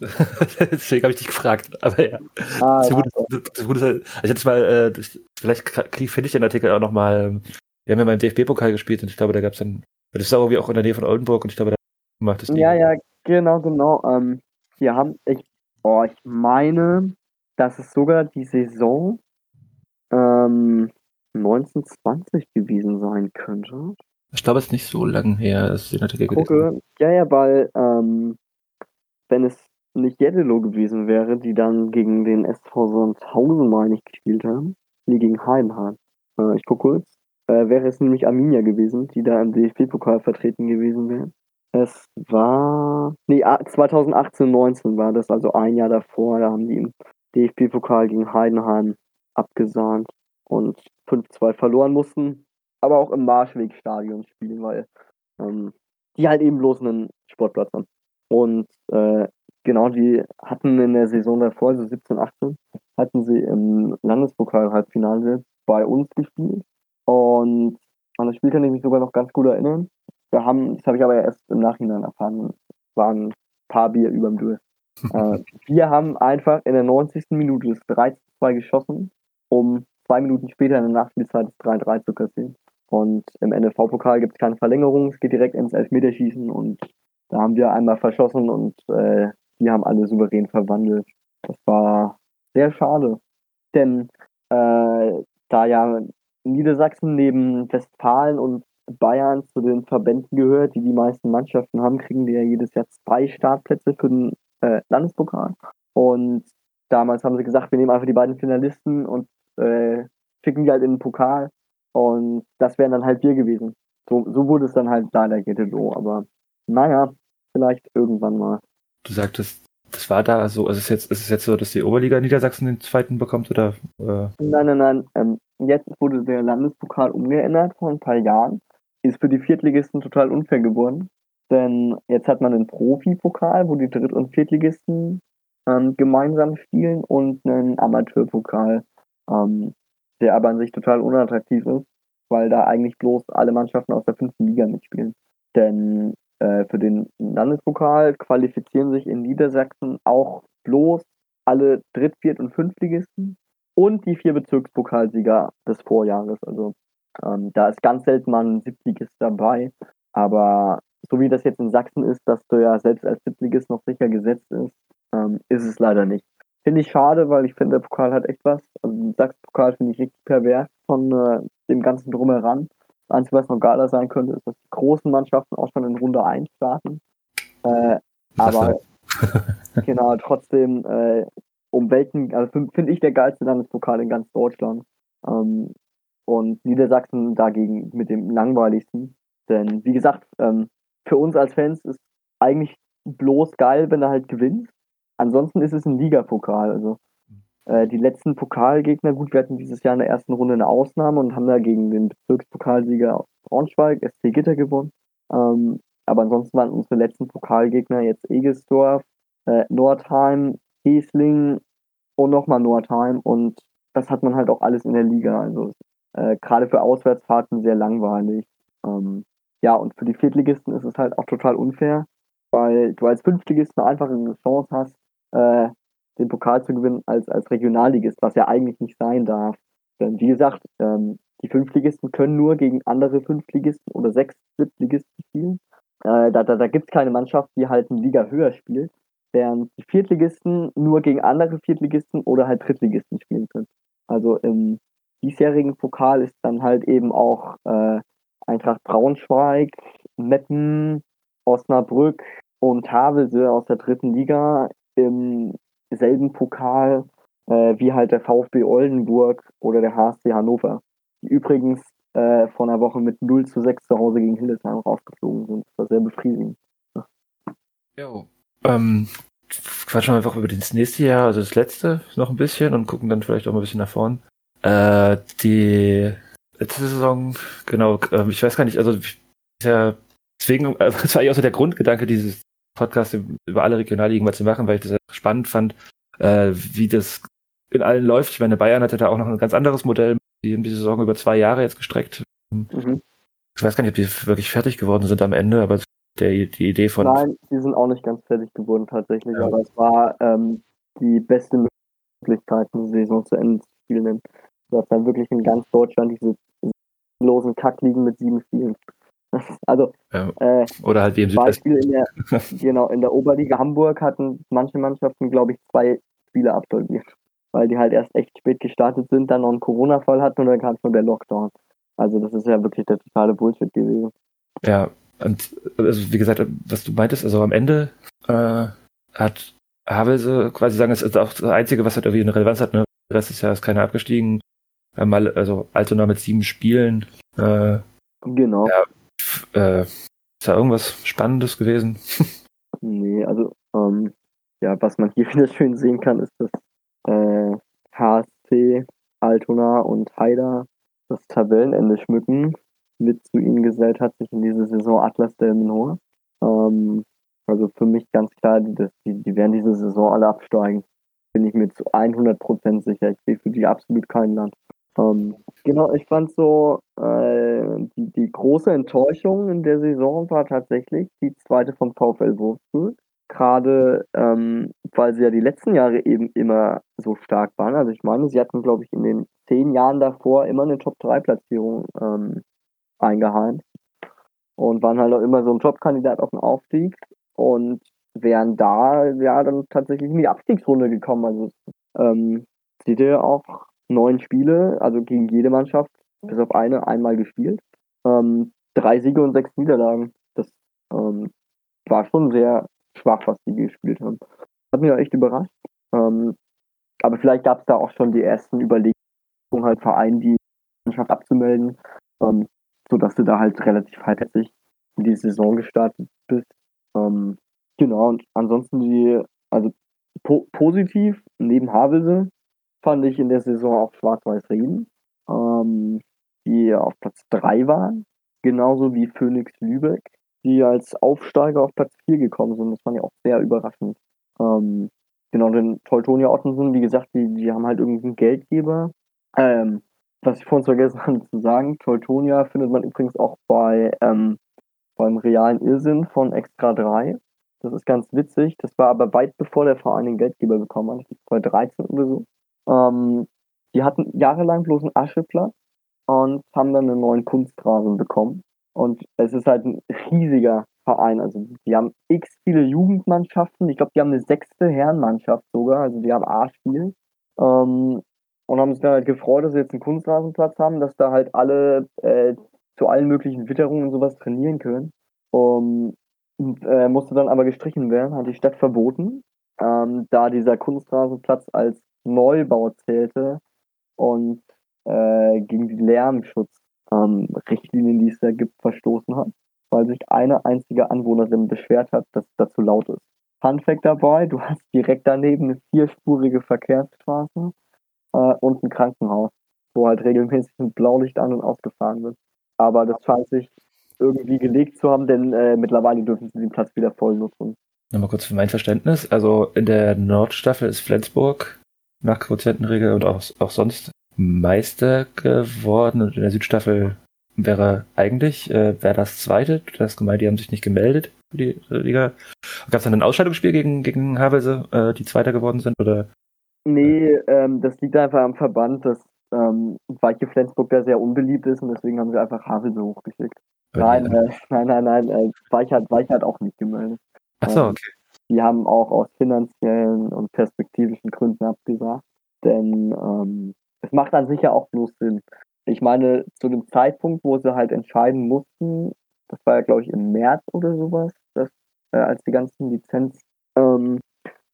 (laughs) Deswegen habe ich dich gefragt. Aber ja. Ah, das, ja. Gut, das Gute ist, also jetzt mal, äh, vielleicht finde ich den Artikel auch nochmal. Ähm, wir haben ja mal im DFB-Pokal gespielt und ich glaube, da gab es dann, das ist irgendwie auch in der Nähe von Oldenburg und ich glaube, da macht es Ja, ja, genau, genau. Ähm, wir haben, ich, oh, ich meine, dass es sogar die Saison ähm, 1920 gewesen sein könnte. Ich glaube, es ist nicht so lang her, dass den Artikel Gucke, Ja, ja, weil ähm, wenn es nicht Jeddelo gewesen wäre, die dann gegen den SV Sandhausen, meine ich, gespielt haben, nee, gegen Heidenheim. Äh, ich gucke kurz. Äh, wäre es nämlich Arminia gewesen, die da im DFB-Pokal vertreten gewesen wäre. Es war, nee, 2018, 19 war das, also ein Jahr davor, da haben die im DFB-Pokal gegen Heidenheim abgesahnt und 5-2 verloren mussten, aber auch im Marschwegstadion spielen, weil ähm, die halt eben bloß einen Sportplatz haben. Und äh, genau, die hatten in der Saison davor, also 17, 18, hatten sie im Landespokal-Halbfinale bei uns gespielt. Und an das Spiel kann ich mich sogar noch ganz gut erinnern. Wir haben, das habe ich aber erst im Nachhinein erfahren, waren ein paar Bier überm Durst. (laughs) äh, wir haben einfach in der 90. Minute das 3-2 geschossen, um zwei Minuten später in der Nachspielzeit das 3-3 zu kassieren. Und im NFV-Pokal gibt es keine Verlängerung, es geht direkt ins Elfmeterschießen und da haben wir einmal verschossen und äh, die haben alle souverän verwandelt. Das war sehr schade. Denn äh, da ja Niedersachsen neben Westfalen und Bayern zu den Verbänden gehört, die die meisten Mannschaften haben, kriegen die ja jedes Jahr zwei Startplätze für den äh, Landespokal. Und damals haben sie gesagt, wir nehmen einfach die beiden Finalisten und äh, schicken die halt in den Pokal. Und das wären dann halt wir gewesen. So, so wurde es dann halt leider GTO. Aber naja, vielleicht irgendwann mal. Du sagtest, das war da so, also ist es jetzt, ist es jetzt so, dass die Oberliga Niedersachsen den zweiten bekommt oder? Äh? Nein, nein, nein. Ähm, jetzt wurde der Landespokal umgeändert vor ein paar Jahren. Ist für die Viertligisten total unfair geworden. Denn jetzt hat man einen Profi-Pokal, wo die Dritt- und Viertligisten ähm, gemeinsam spielen und einen Amateurpokal, ähm, der aber an sich total unattraktiv ist, weil da eigentlich bloß alle Mannschaften aus der fünften Liga mitspielen. Denn für den Landespokal qualifizieren sich in Niedersachsen auch bloß alle Dritt-, Viert- und Fünftligisten und die vier Bezirkspokalsieger des Vorjahres. Also ähm, da ist ganz selten mal ein Siebtligist dabei. Aber so wie das jetzt in Sachsen ist, dass du ja selbst als Siebtligist noch sicher gesetzt ist, ähm, ist es leider nicht. Finde ich schade, weil ich finde, der Pokal hat echt was. Also den Sachsen-Pokal finde ich richtig pervers von, äh, dem ganzen Drumheran. Das Einzige, was noch geiler sein könnte, ist, dass die großen Mannschaften auch schon in Runde 1 starten. Äh, aber (laughs) (laughs) genau, trotzdem, äh, um welchen, also finde find ich der geilste Landespokal in ganz Deutschland. Ähm, und Niedersachsen dagegen mit dem langweiligsten. Denn wie gesagt, ähm, für uns als Fans ist eigentlich bloß geil, wenn er halt gewinnt. Ansonsten ist es ein Ligapokal. Also äh, die letzten Pokalgegner, gut, wir hatten dieses Jahr in der ersten Runde eine Ausnahme und haben da gegen den Bezirkspokalsieger Braunschweig, SC Gitter gewonnen. Ähm, aber ansonsten waren unsere letzten Pokalgegner jetzt Egesdorf, äh, Nordheim, Hesling und nochmal Nordheim und das hat man halt auch alles in der Liga. Also äh, gerade für Auswärtsfahrten sehr langweilig. Ähm, ja, und für die Viertligisten ist es halt auch total unfair, weil du als Fünftligist eine einfache Chance hast, äh, den Pokal zu gewinnen als, als Regionalligist, was ja eigentlich nicht sein darf. Denn wie gesagt, ähm, die Fünftligisten können nur gegen andere Fünftligisten oder Sechst-, Siebtligisten spielen. Äh, da da, da gibt es keine Mannschaft, die halt eine Liga höher spielt, während die Viertligisten nur gegen andere Viertligisten oder halt Drittligisten spielen können. Also im diesjährigen Pokal ist dann halt eben auch äh, Eintracht Braunschweig, Meppen, Osnabrück und Havelse aus der dritten Liga im selben Pokal äh, wie halt der VfB Oldenburg oder der HSC Hannover, die übrigens äh, vor einer Woche mit 0 zu 6 zu Hause gegen Hildesheim rausgeflogen sind. Das war sehr befriedigend. Jo. Ähm, quatschen wir einfach über das nächste Jahr, also das letzte, noch ein bisschen und gucken dann vielleicht auch mal ein bisschen nach vorn. Äh, die letzte Saison, genau, äh, ich weiß gar nicht, also ja, deswegen, äh, (laughs) das war eigentlich auch so der Grundgedanke dieses Podcasts über alle Regionalligen mal zu machen, weil ich das spannend fand, äh, wie das in allen läuft. Ich meine, Bayern hatte da auch noch ein ganz anderes Modell, die in dieser Saison über zwei Jahre jetzt gestreckt. Mhm. Ich weiß gar nicht, ob die wirklich fertig geworden sind am Ende, aber der, die Idee von. Nein, die sind auch nicht ganz fertig geworden tatsächlich, ja. aber es war ähm, die beste Möglichkeit, eine Saison zu Ende zu spielen. Du hast dann wirklich in ganz Deutschland diese losen Kackligen mit sieben Spielen. (laughs) Also, ja. äh, oder halt wie im Beispiel in der, (laughs) genau, in der Oberliga Hamburg hatten manche Mannschaften, glaube ich, zwei Spiele absolviert, weil die halt erst echt spät gestartet sind, dann noch einen Corona-Fall hatten und dann kam schon der Lockdown. Also, das ist ja wirklich der totale Bullshit gewesen. Ja, und also wie gesagt, was du meintest, also am Ende äh, hat Havelse quasi sagen, es ist auch das Einzige, was halt irgendwie eine Relevanz hat. Ne? Der Rest ist ja ist keiner abgestiegen. Mal, also Altona mit sieben Spielen. Äh, genau. Ja, äh, ist da irgendwas Spannendes gewesen? nee, also ähm, ja, was man hier (laughs) wieder schön sehen kann, ist, dass äh, HSC, Altona und Haida das Tabellenende schmücken. Mit zu ihnen gesellt hat sich in dieser Saison Atlas del Minor. Ähm, also für mich ganz klar, die, die, die werden diese Saison alle absteigen. Bin ich mir zu 100% sicher. Ich sehe für die absolut kein Land. Ähm, genau, ich fand so, äh, die, die große Enttäuschung in der Saison war tatsächlich die zweite vom VfL Wolfsburg. Gerade ähm, weil sie ja die letzten Jahre eben immer so stark waren. Also ich meine, sie hatten, glaube ich, in den zehn Jahren davor immer eine Top-3-Platzierung ähm, eingeheimst und waren halt auch immer so ein Top-Kandidat auf den Aufstieg und wären da ja dann tatsächlich in die Abstiegsrunde gekommen. Also ähm, seht ihr auch neun Spiele, also gegen jede Mannschaft, bis auf eine, einmal gespielt. Ähm, drei Siege und sechs Niederlagen. Das ähm, war schon sehr schwach, was die gespielt haben. Hat mich auch echt überrascht. Ähm, aber vielleicht gab es da auch schon die ersten Überlegungen, halt Vereinen die Mannschaft abzumelden, ähm, sodass du da halt relativ halbherzig in die Saison gestartet bist. Ähm, genau, und ansonsten die, also po positiv, neben Havelse, fand ich in der Saison auch Schwarz-Weiß Reden, ähm, die auf Platz 3 waren, genauso wie Phoenix Lübeck, die als Aufsteiger auf Platz 4 gekommen sind. Das fand ich auch sehr überraschend. Ähm, genau, den Teutonia Ottensen, wie gesagt, die, die haben halt irgendeinen Geldgeber. Ähm, was ich vorhin vergessen hatte zu sagen, Teutonia findet man übrigens auch bei ähm, beim realen Irrsinn von Extra 3. Das ist ganz witzig. Das war aber weit bevor der Verein den Geldgeber bekommen hat. Das ist 2013 oder so. Ähm, die hatten jahrelang bloß einen Ascheplatz und haben dann einen neuen Kunstrasen bekommen. Und es ist halt ein riesiger Verein. Also die haben x viele Jugendmannschaften. Ich glaube, die haben eine sechste Herrenmannschaft sogar. Also die haben A-Spiel. Ähm, und haben sich dann halt gefreut, dass sie jetzt einen Kunstrasenplatz haben, dass da halt alle äh, zu allen möglichen Witterungen und sowas trainieren können. Um, und, äh, musste dann aber gestrichen werden, hat die Stadt verboten, ähm, da dieser Kunstrasenplatz als Neubau zählte und äh, gegen die Lärmschutzrichtlinien, ähm, die es da gibt, verstoßen hat, weil sich eine einzige Anwohnerin beschwert hat, dass es da zu laut ist. Fun Fact dabei, du hast direkt daneben eine vierspurige Verkehrsstraße äh, und ein Krankenhaus, wo halt regelmäßig mit Blaulicht an- und ausgefahren wird. Aber das scheint sich irgendwie gelegt zu haben, denn äh, mittlerweile dürfen sie den Platz wieder voll nutzen. Nochmal kurz für mein Verständnis. Also in der Nordstaffel ist Flensburg nach Quotientenregel und auch, auch sonst Meister geworden und in der Südstaffel wäre eigentlich, äh, wäre das zweite. Du hast gemeint, die haben sich nicht gemeldet für die Liga. Gab es dann ein Ausscheidungsspiel gegen, gegen Havelse, äh, die Zweiter geworden sind? Oder? Nee, ähm, das liegt einfach am Verband, dass ähm, Weiche Flensburg da sehr unbeliebt ist und deswegen haben sie einfach Havelse hochgeschickt. Nein, äh, (laughs) nein, nein, nein, äh, Weich, hat, Weich hat auch nicht gemeldet. Achso, Ähm, okay. Die haben auch aus finanziellen und perspektivischen Gründen abgesagt. Denn ähm, es macht an sich ja auch bloß Sinn. Ich meine, zu dem Zeitpunkt, wo sie halt entscheiden mussten, das war ja, glaube ich, im März oder sowas, dass, äh, als die ganzen Lizenzeinträge ähm,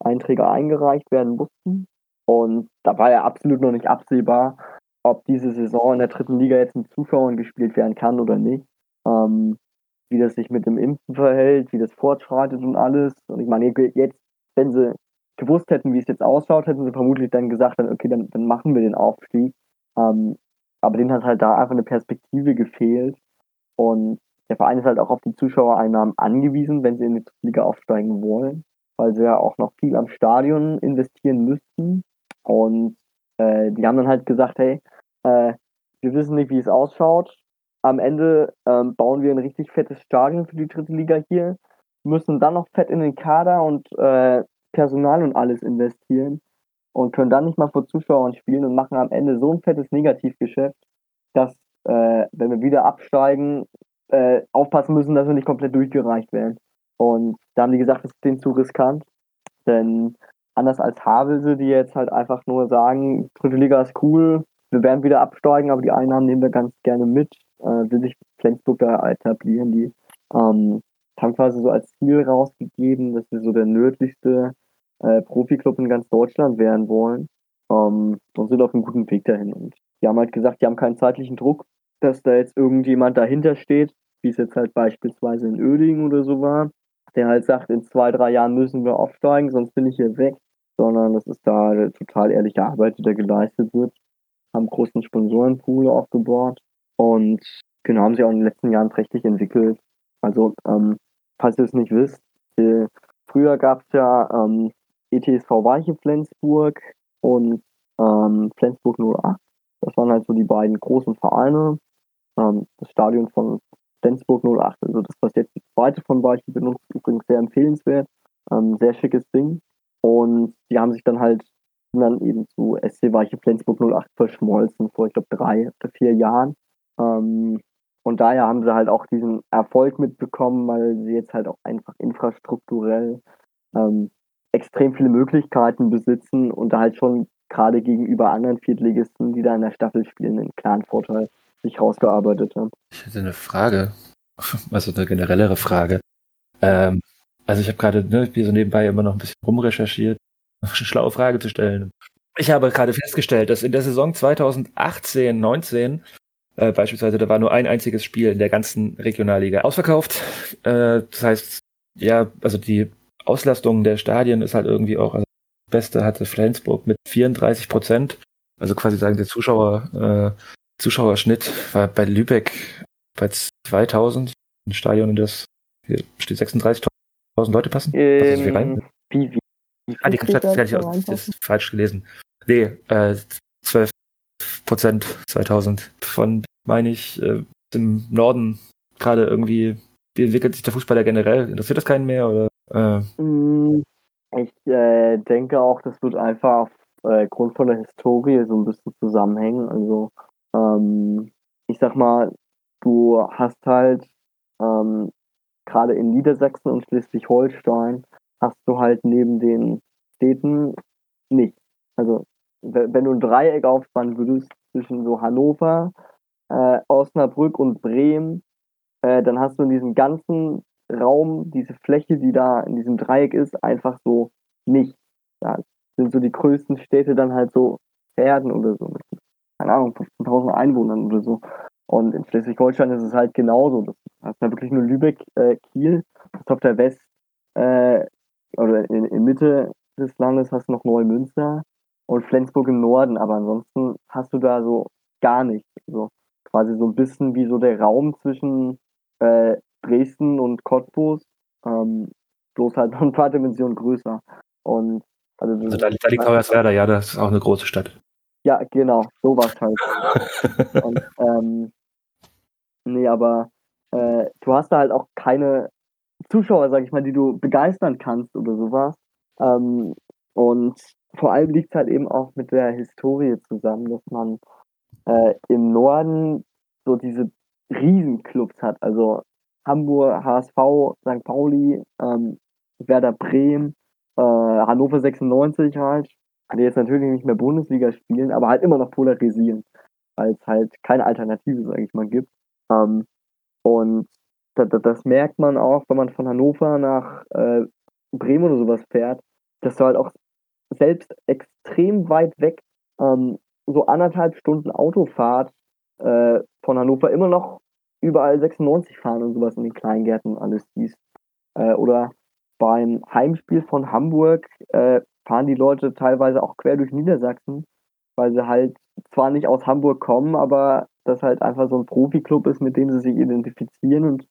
eingereicht werden mussten. Und da war ja absolut noch nicht absehbar, ob diese Saison in der dritten Liga jetzt mit Zuschauern gespielt werden kann oder nicht. Ähm, wie das sich mit dem Impfen verhält, wie das fortschreitet und alles. Und ich meine, jetzt, wenn sie gewusst hätten, wie es jetzt ausschaut, hätten sie vermutlich dann gesagt, dann, okay, dann, dann machen wir den Aufstieg. Ähm, aber denen hat halt da einfach eine Perspektive gefehlt. Und der Verein ist halt auch auf die Zuschauereinnahmen angewiesen, wenn sie in die Liga aufsteigen wollen, weil sie ja auch noch viel am Stadion investieren müssten. Und äh, die haben dann halt gesagt, hey, äh, wir wissen nicht, wie es ausschaut. Am Ende ähm, bauen wir ein richtig fettes Stadion für die dritte Liga hier, müssen dann noch fett in den Kader und äh, Personal und alles investieren und können dann nicht mal vor Zuschauern spielen und machen am Ende so ein fettes Negativgeschäft, dass, äh, wenn wir wieder absteigen, äh, aufpassen müssen, dass wir nicht komplett durchgereicht werden. Und da haben die gesagt, das ist denen zu riskant. Denn anders als Havelse, die jetzt halt einfach nur sagen, dritte Liga ist cool, wir werden wieder absteigen, aber die Einnahmen nehmen wir ganz gerne mit, äh, will sich Flensburg da etablieren. Die ähm, haben quasi so als Ziel rausgegeben, dass wir so der nördlichste äh, Profiklub in ganz Deutschland werden wollen ähm, und sind auf einem guten Weg dahin. Und die haben halt gesagt, die haben keinen zeitlichen Druck, dass da jetzt irgendjemand dahinter steht, wie es jetzt halt beispielsweise in Oeding oder so war, der halt sagt, in zwei, drei Jahren müssen wir aufsteigen, sonst bin ich hier weg, sondern das ist da total ehrliche Arbeit, die da geleistet wird. Haben großen Sponsorenpool aufgebaut und genau haben sie auch in den letzten Jahren prächtig entwickelt. Also, ähm, falls ihr es nicht wisst, äh, früher gab es ja ähm, ETSV Weiche Flensburg und ähm, Flensburg 08. Das waren halt so die beiden großen Vereine. Ähm, das Stadion von Flensburg 08, also das, was jetzt die zweite von Weiche benutzt, übrigens sehr empfehlenswert. Ähm, sehr schickes Ding. Und die haben sich dann halt dann eben zu SC Weiche Flensburg 08 verschmolzen vor, ich glaube, drei oder vier Jahren. Ähm, und daher haben sie halt auch diesen Erfolg mitbekommen, weil sie jetzt halt auch einfach infrastrukturell ähm, extrem viele Möglichkeiten besitzen und da halt schon gerade gegenüber anderen Viertligisten, die da in der Staffel spielen, einen klaren Vorteil sich rausgearbeitet haben. Ich hätte eine Frage, (laughs) also eine generellere Frage. Ähm, also ich habe gerade ne, hier so nebenbei immer noch ein bisschen rumrecherchiert, (laughs) eine schlaue Frage zu stellen. Ich habe gerade festgestellt, dass in der Saison 2018, 19 äh, beispielsweise, da war nur ein einziges Spiel in der ganzen Regionalliga ausverkauft. Äh, das heißt, ja, also die Auslastung der Stadien ist halt irgendwie auch, also das Beste hatte Flensburg mit 34 Prozent. Also quasi sagen der Zuschauer, äh, Zuschauerschnitt war bei Lübeck bei 2000. Ein Stadion, in das hier steht 36.000 Leute passen. Passt das hier rein? Ähm, wie, wie, wie Ah, die Stadt da fertig so aus. Das ist falsch gelesen. Nee, äh, 12 Prozent 2000 von, meine ich, äh, im Norden gerade irgendwie, wie entwickelt sich der Fußballer generell? Interessiert das keinen mehr oder? Äh, Mm, Ich äh, denke auch, das wird einfach aufgrund von der Historie so ein bisschen zusammenhängen. Also ähm, ich sag mal, du hast halt ähm, gerade in Niedersachsen und Schleswig-Holstein hast du halt neben den Städten nicht. Also wenn du ein Dreieck aufspannen würdest zwischen so Hannover, äh, Osnabrück und Bremen, äh, dann hast du in diesem ganzen Raum, diese Fläche, die da in diesem Dreieck ist, einfach so nicht. Da sind so die größten Städte dann halt so Pferden oder so, mit, keine Ahnung, 15.000 Einwohnern oder so. Und in Schleswig-Holstein ist es halt genauso. Das hast ja wirklich nur Lübeck, äh, Kiel, das auf der West, äh, oder in, in Mitte des Landes hast du noch Neumünster und Flensburg im Norden, aber ansonsten hast du da so gar nichts. So quasi so ein bisschen wie so der Raum zwischen äh, Dresden und Cottbus, ähm, bloß halt (laughs) noch ein paar Dimensionen größer. Und also, also da, da liegt Hoyerswerda, ja, das ist auch eine große Stadt. Ja, genau, sowas halt. (laughs) und, ähm, nee, aber äh, du hast da halt auch keine Zuschauer, sag ich mal, die du begeistern kannst oder sowas. Ähm, und vor allem liegt es halt eben auch mit der Historie zusammen, dass man äh, im Norden so diese Riesenclubs hat. Also Hamburg, HSV, St. Pauli, ähm, Werder Bremen, äh, Hannover 96 halt, die jetzt natürlich nicht mehr Bundesliga spielen, aber halt immer noch polarisieren, weil es halt keine Alternative, sage ich mal, gibt. Ähm, und das, das, merkt man auch, wenn man von Hannover nach äh, Bremen oder sowas fährt, dass du halt auch selbst extrem weit weg, ähm, so anderthalb Stunden Autofahrt äh, von Hannover immer noch überall 96 fahren und sowas in den Kleingärten alles dies. Äh, oder beim Heimspiel von Hamburg äh, fahren die Leute teilweise auch quer durch Niedersachsen, weil sie halt zwar nicht aus Hamburg kommen, aber das halt einfach so ein Profiklub ist, mit dem sie sich identifizieren und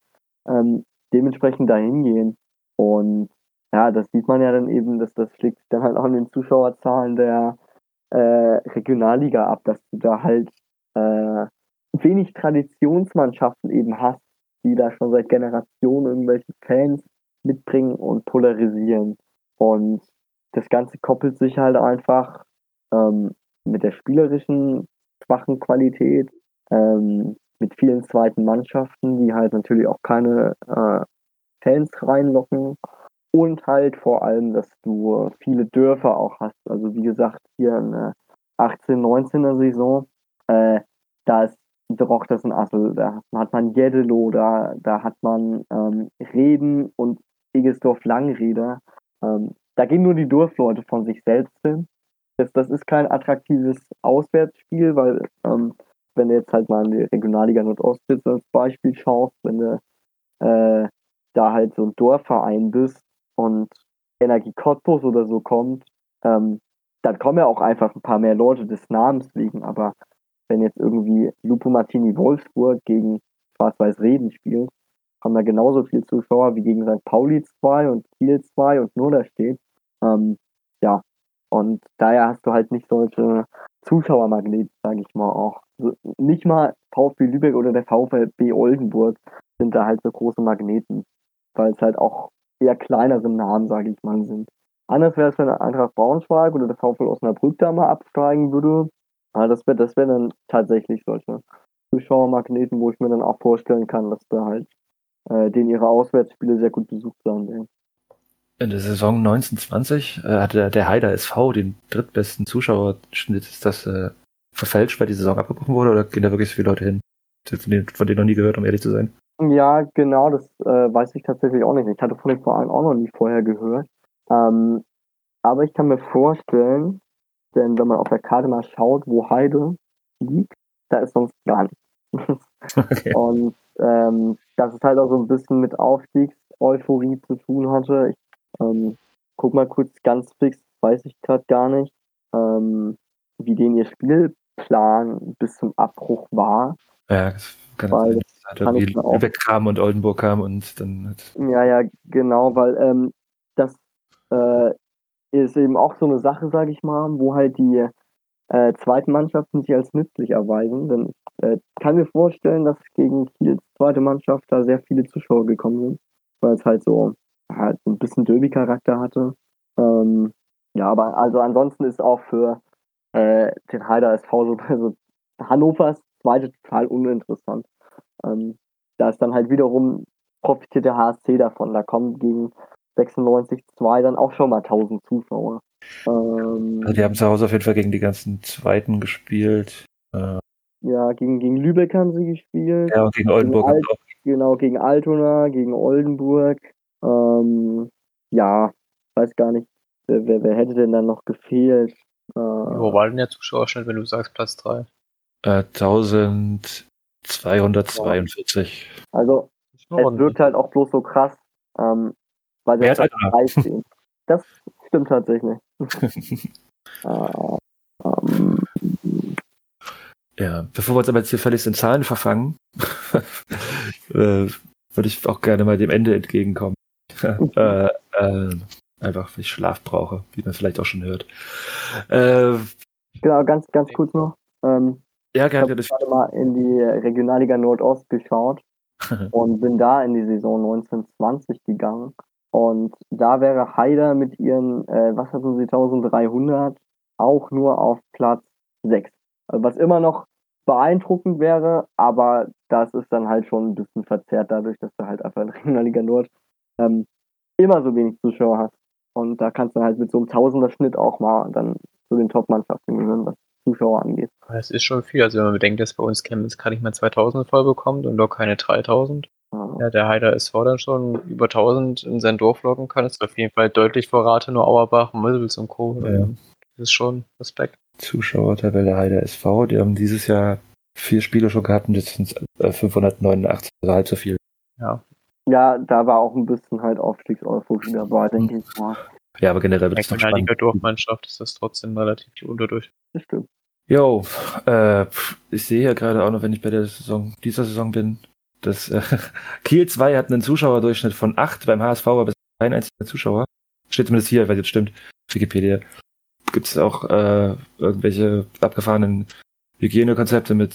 ähm, dementsprechend dahin gehen. Und ja, das sieht man ja dann eben, dass das schlägt dann halt auch in den Zuschauerzahlen der äh, Regionalliga ab, dass du da halt äh, wenig Traditionsmannschaften eben hast, die da schon seit Generationen irgendwelche Fans mitbringen und polarisieren. Und das Ganze koppelt sich halt einfach ähm, mit der spielerischen schwachen Qualität, ähm, mit vielen zweiten Mannschaften, die halt natürlich auch keine äh, Fans reinlocken und halt vor allem, dass du viele Dörfer auch hast. Also wie gesagt, hier in der 18, 19er Saison, äh, da ist Droch das in Assel, da hat man Jeddelo, da, da hat man ähm, Reden und Egesdorf Langreder. Ähm, da gehen nur die Dorfleute von sich selbst hin. Das, das ist kein attraktives Auswärtsspiel, weil ähm, wenn du jetzt halt mal in die Regionalliga Nordost als Beispiel schaust, wenn du äh, da halt so ein Dorfverein bist und Energie Cottbus oder so kommt, ähm, dann kommen ja auch einfach ein paar mehr Leute des Namens wegen, aber wenn jetzt irgendwie Lupo Martini Wolfsburg gegen Schwarz-Weiß Reden spielt, haben da genauso viele Zuschauer wie gegen St. Pauli 2 und Kiel 2 und nur da steht. Ähm, ja, und daher hast du halt nicht solche Zuschauermagneten, sage ich mal auch. Also nicht mal VfB Lübeck oder der VfB Oldenburg sind da halt so große Magneten, weil es halt auch eher kleinere Namen, sage ich mal, sind. Anders wäre es, wenn Eintracht Braunschweig oder der VfL Osnabrück da mal absteigen würde. Aber das wäre das wär dann tatsächlich solche Zuschauermagneten, wo ich mir dann auch vorstellen kann, dass da halt äh, denen ihre Auswärtsspiele sehr gut besucht sein werden. In der Saison 1920 äh, hatte der Heider SV den drittbesten Zuschauerschnitt. Ist das äh, verfälscht, weil die Saison abgebrochen wurde oder gehen da wirklich so viele Leute hin? Von denen, von denen noch nie gehört, um ehrlich zu sein. Ja, genau, das äh, weiß ich tatsächlich auch nicht. Ich hatte von den Vereinen auch noch nie vorher gehört. Ähm, aber ich kann mir vorstellen, denn wenn man auf der Karte mal schaut, wo Heide liegt, da ist sonst gar nichts. Okay. (laughs) Und ähm, dass es halt auch so ein bisschen mit Aufstiegseuphorie zu tun hatte. Ich ähm, guck mal kurz ganz fix, weiß ich gerade gar nicht, ähm, wie den ihr Spielplan bis zum Abbruch war. Ja, das kann weil das kann ich Lübeck kam und Oldenburg kam und dann hat Ja, ja, genau, weil ähm, das äh, ist eben auch so eine Sache, sage ich mal, wo halt die äh, zweiten Mannschaften sich als nützlich erweisen. Denn ich äh, kann mir vorstellen, dass gegen Kiels zweite Mannschaft da sehr viele Zuschauer gekommen sind, weil es halt so halt ein bisschen Derby-Charakter hatte. Ähm, ja, aber also ansonsten ist auch für äh, den Heider SV so, (laughs) also Hannovers zweite total uninteressant. Ähm, da ist dann halt wiederum profitiert der HSC davon. Da kommen gegen 96-2 dann auch schon mal 1000 Zuschauer. Ähm, Also die haben zu Hause auf jeden Fall gegen die ganzen Zweiten gespielt. Äh, ja, gegen, gegen Lübeck haben sie gespielt. ja, und gegen Oldenburg Alt- haben sie auch Genau, gegen Altona, gegen Oldenburg. Ähm, ja, weiß gar nicht, wer, wer, wer hätte denn dann noch gefehlt? Äh, Wo war denn der Zuschauerschnitt, wenn du sagst Platz 3? äh, 1242. also es wirkt halt auch bloß so krass, ähm, weil auf hat Platz 3 stehen. Das stimmt tatsächlich. (laughs) äh, ähm, Ja, bevor wir uns aber jetzt hier völlig in Zahlen verfangen, (laughs) äh, würde ich auch gerne mal dem Ende entgegenkommen. (laughs) äh, äh, einfach, weil ich Schlaf brauche, wie man vielleicht auch schon hört. Äh, genau, ganz, ganz kurz noch. Ähm, ja, ich habe gerne. Gerade mal in die Regionalliga Nordost geschaut (laughs) und bin da in die Saison 1920 gegangen. Und da wäre Haider mit ihren, äh, was hatten sie, 1300, auch nur auf Platz 6. Also was immer noch beeindruckend wäre, aber das ist dann halt schon ein bisschen verzerrt dadurch, dass du halt einfach in Regionalliga Nord ähm, immer so wenig Zuschauer hast. Und da kannst du halt mit so einem Tausender-Schnitt auch mal dann zu den Top-Mannschaften gehören, was Zuschauer angeht. Das ist schon viel. Also wenn man bedenkt, dass bei uns Chemnitz gerade nicht mehr 2000 voll bekommt und doch keine 3000. Ja. Ja, der Heider SV dann schon über 1000 in sein Dorf locken kann. ist auf jeden Fall deutlich vor Rathenow, Auerbach, Mösels und Co. Ja. Das ist schon Respekt. Zuschauertabelle Heider SV, die haben dieses Jahr vier Spiele schon gehabt und jetzt sind es äh, 589, also halb so viel. Ja. Ja, da war auch ein bisschen halt Aufstiegseuphorie dabei, denke ich mal. Ja, aber generell wird es noch spannend. Dorfmannschaft ist das trotzdem relativ unterdurch. Das stimmt. Jo, äh, ich sehe hier gerade auch noch, wenn ich bei der Saison, dieser Saison bin, dass äh, (laughs) Kiel 2 hat einen Zuschauerdurchschnitt von 8, beim HSV aber bis kein einziger Zuschauer. Steht zumindest hier, weil jetzt stimmt, Wikipedia. Gibt es auch äh, irgendwelche abgefahrenen Hygienekonzepte mit,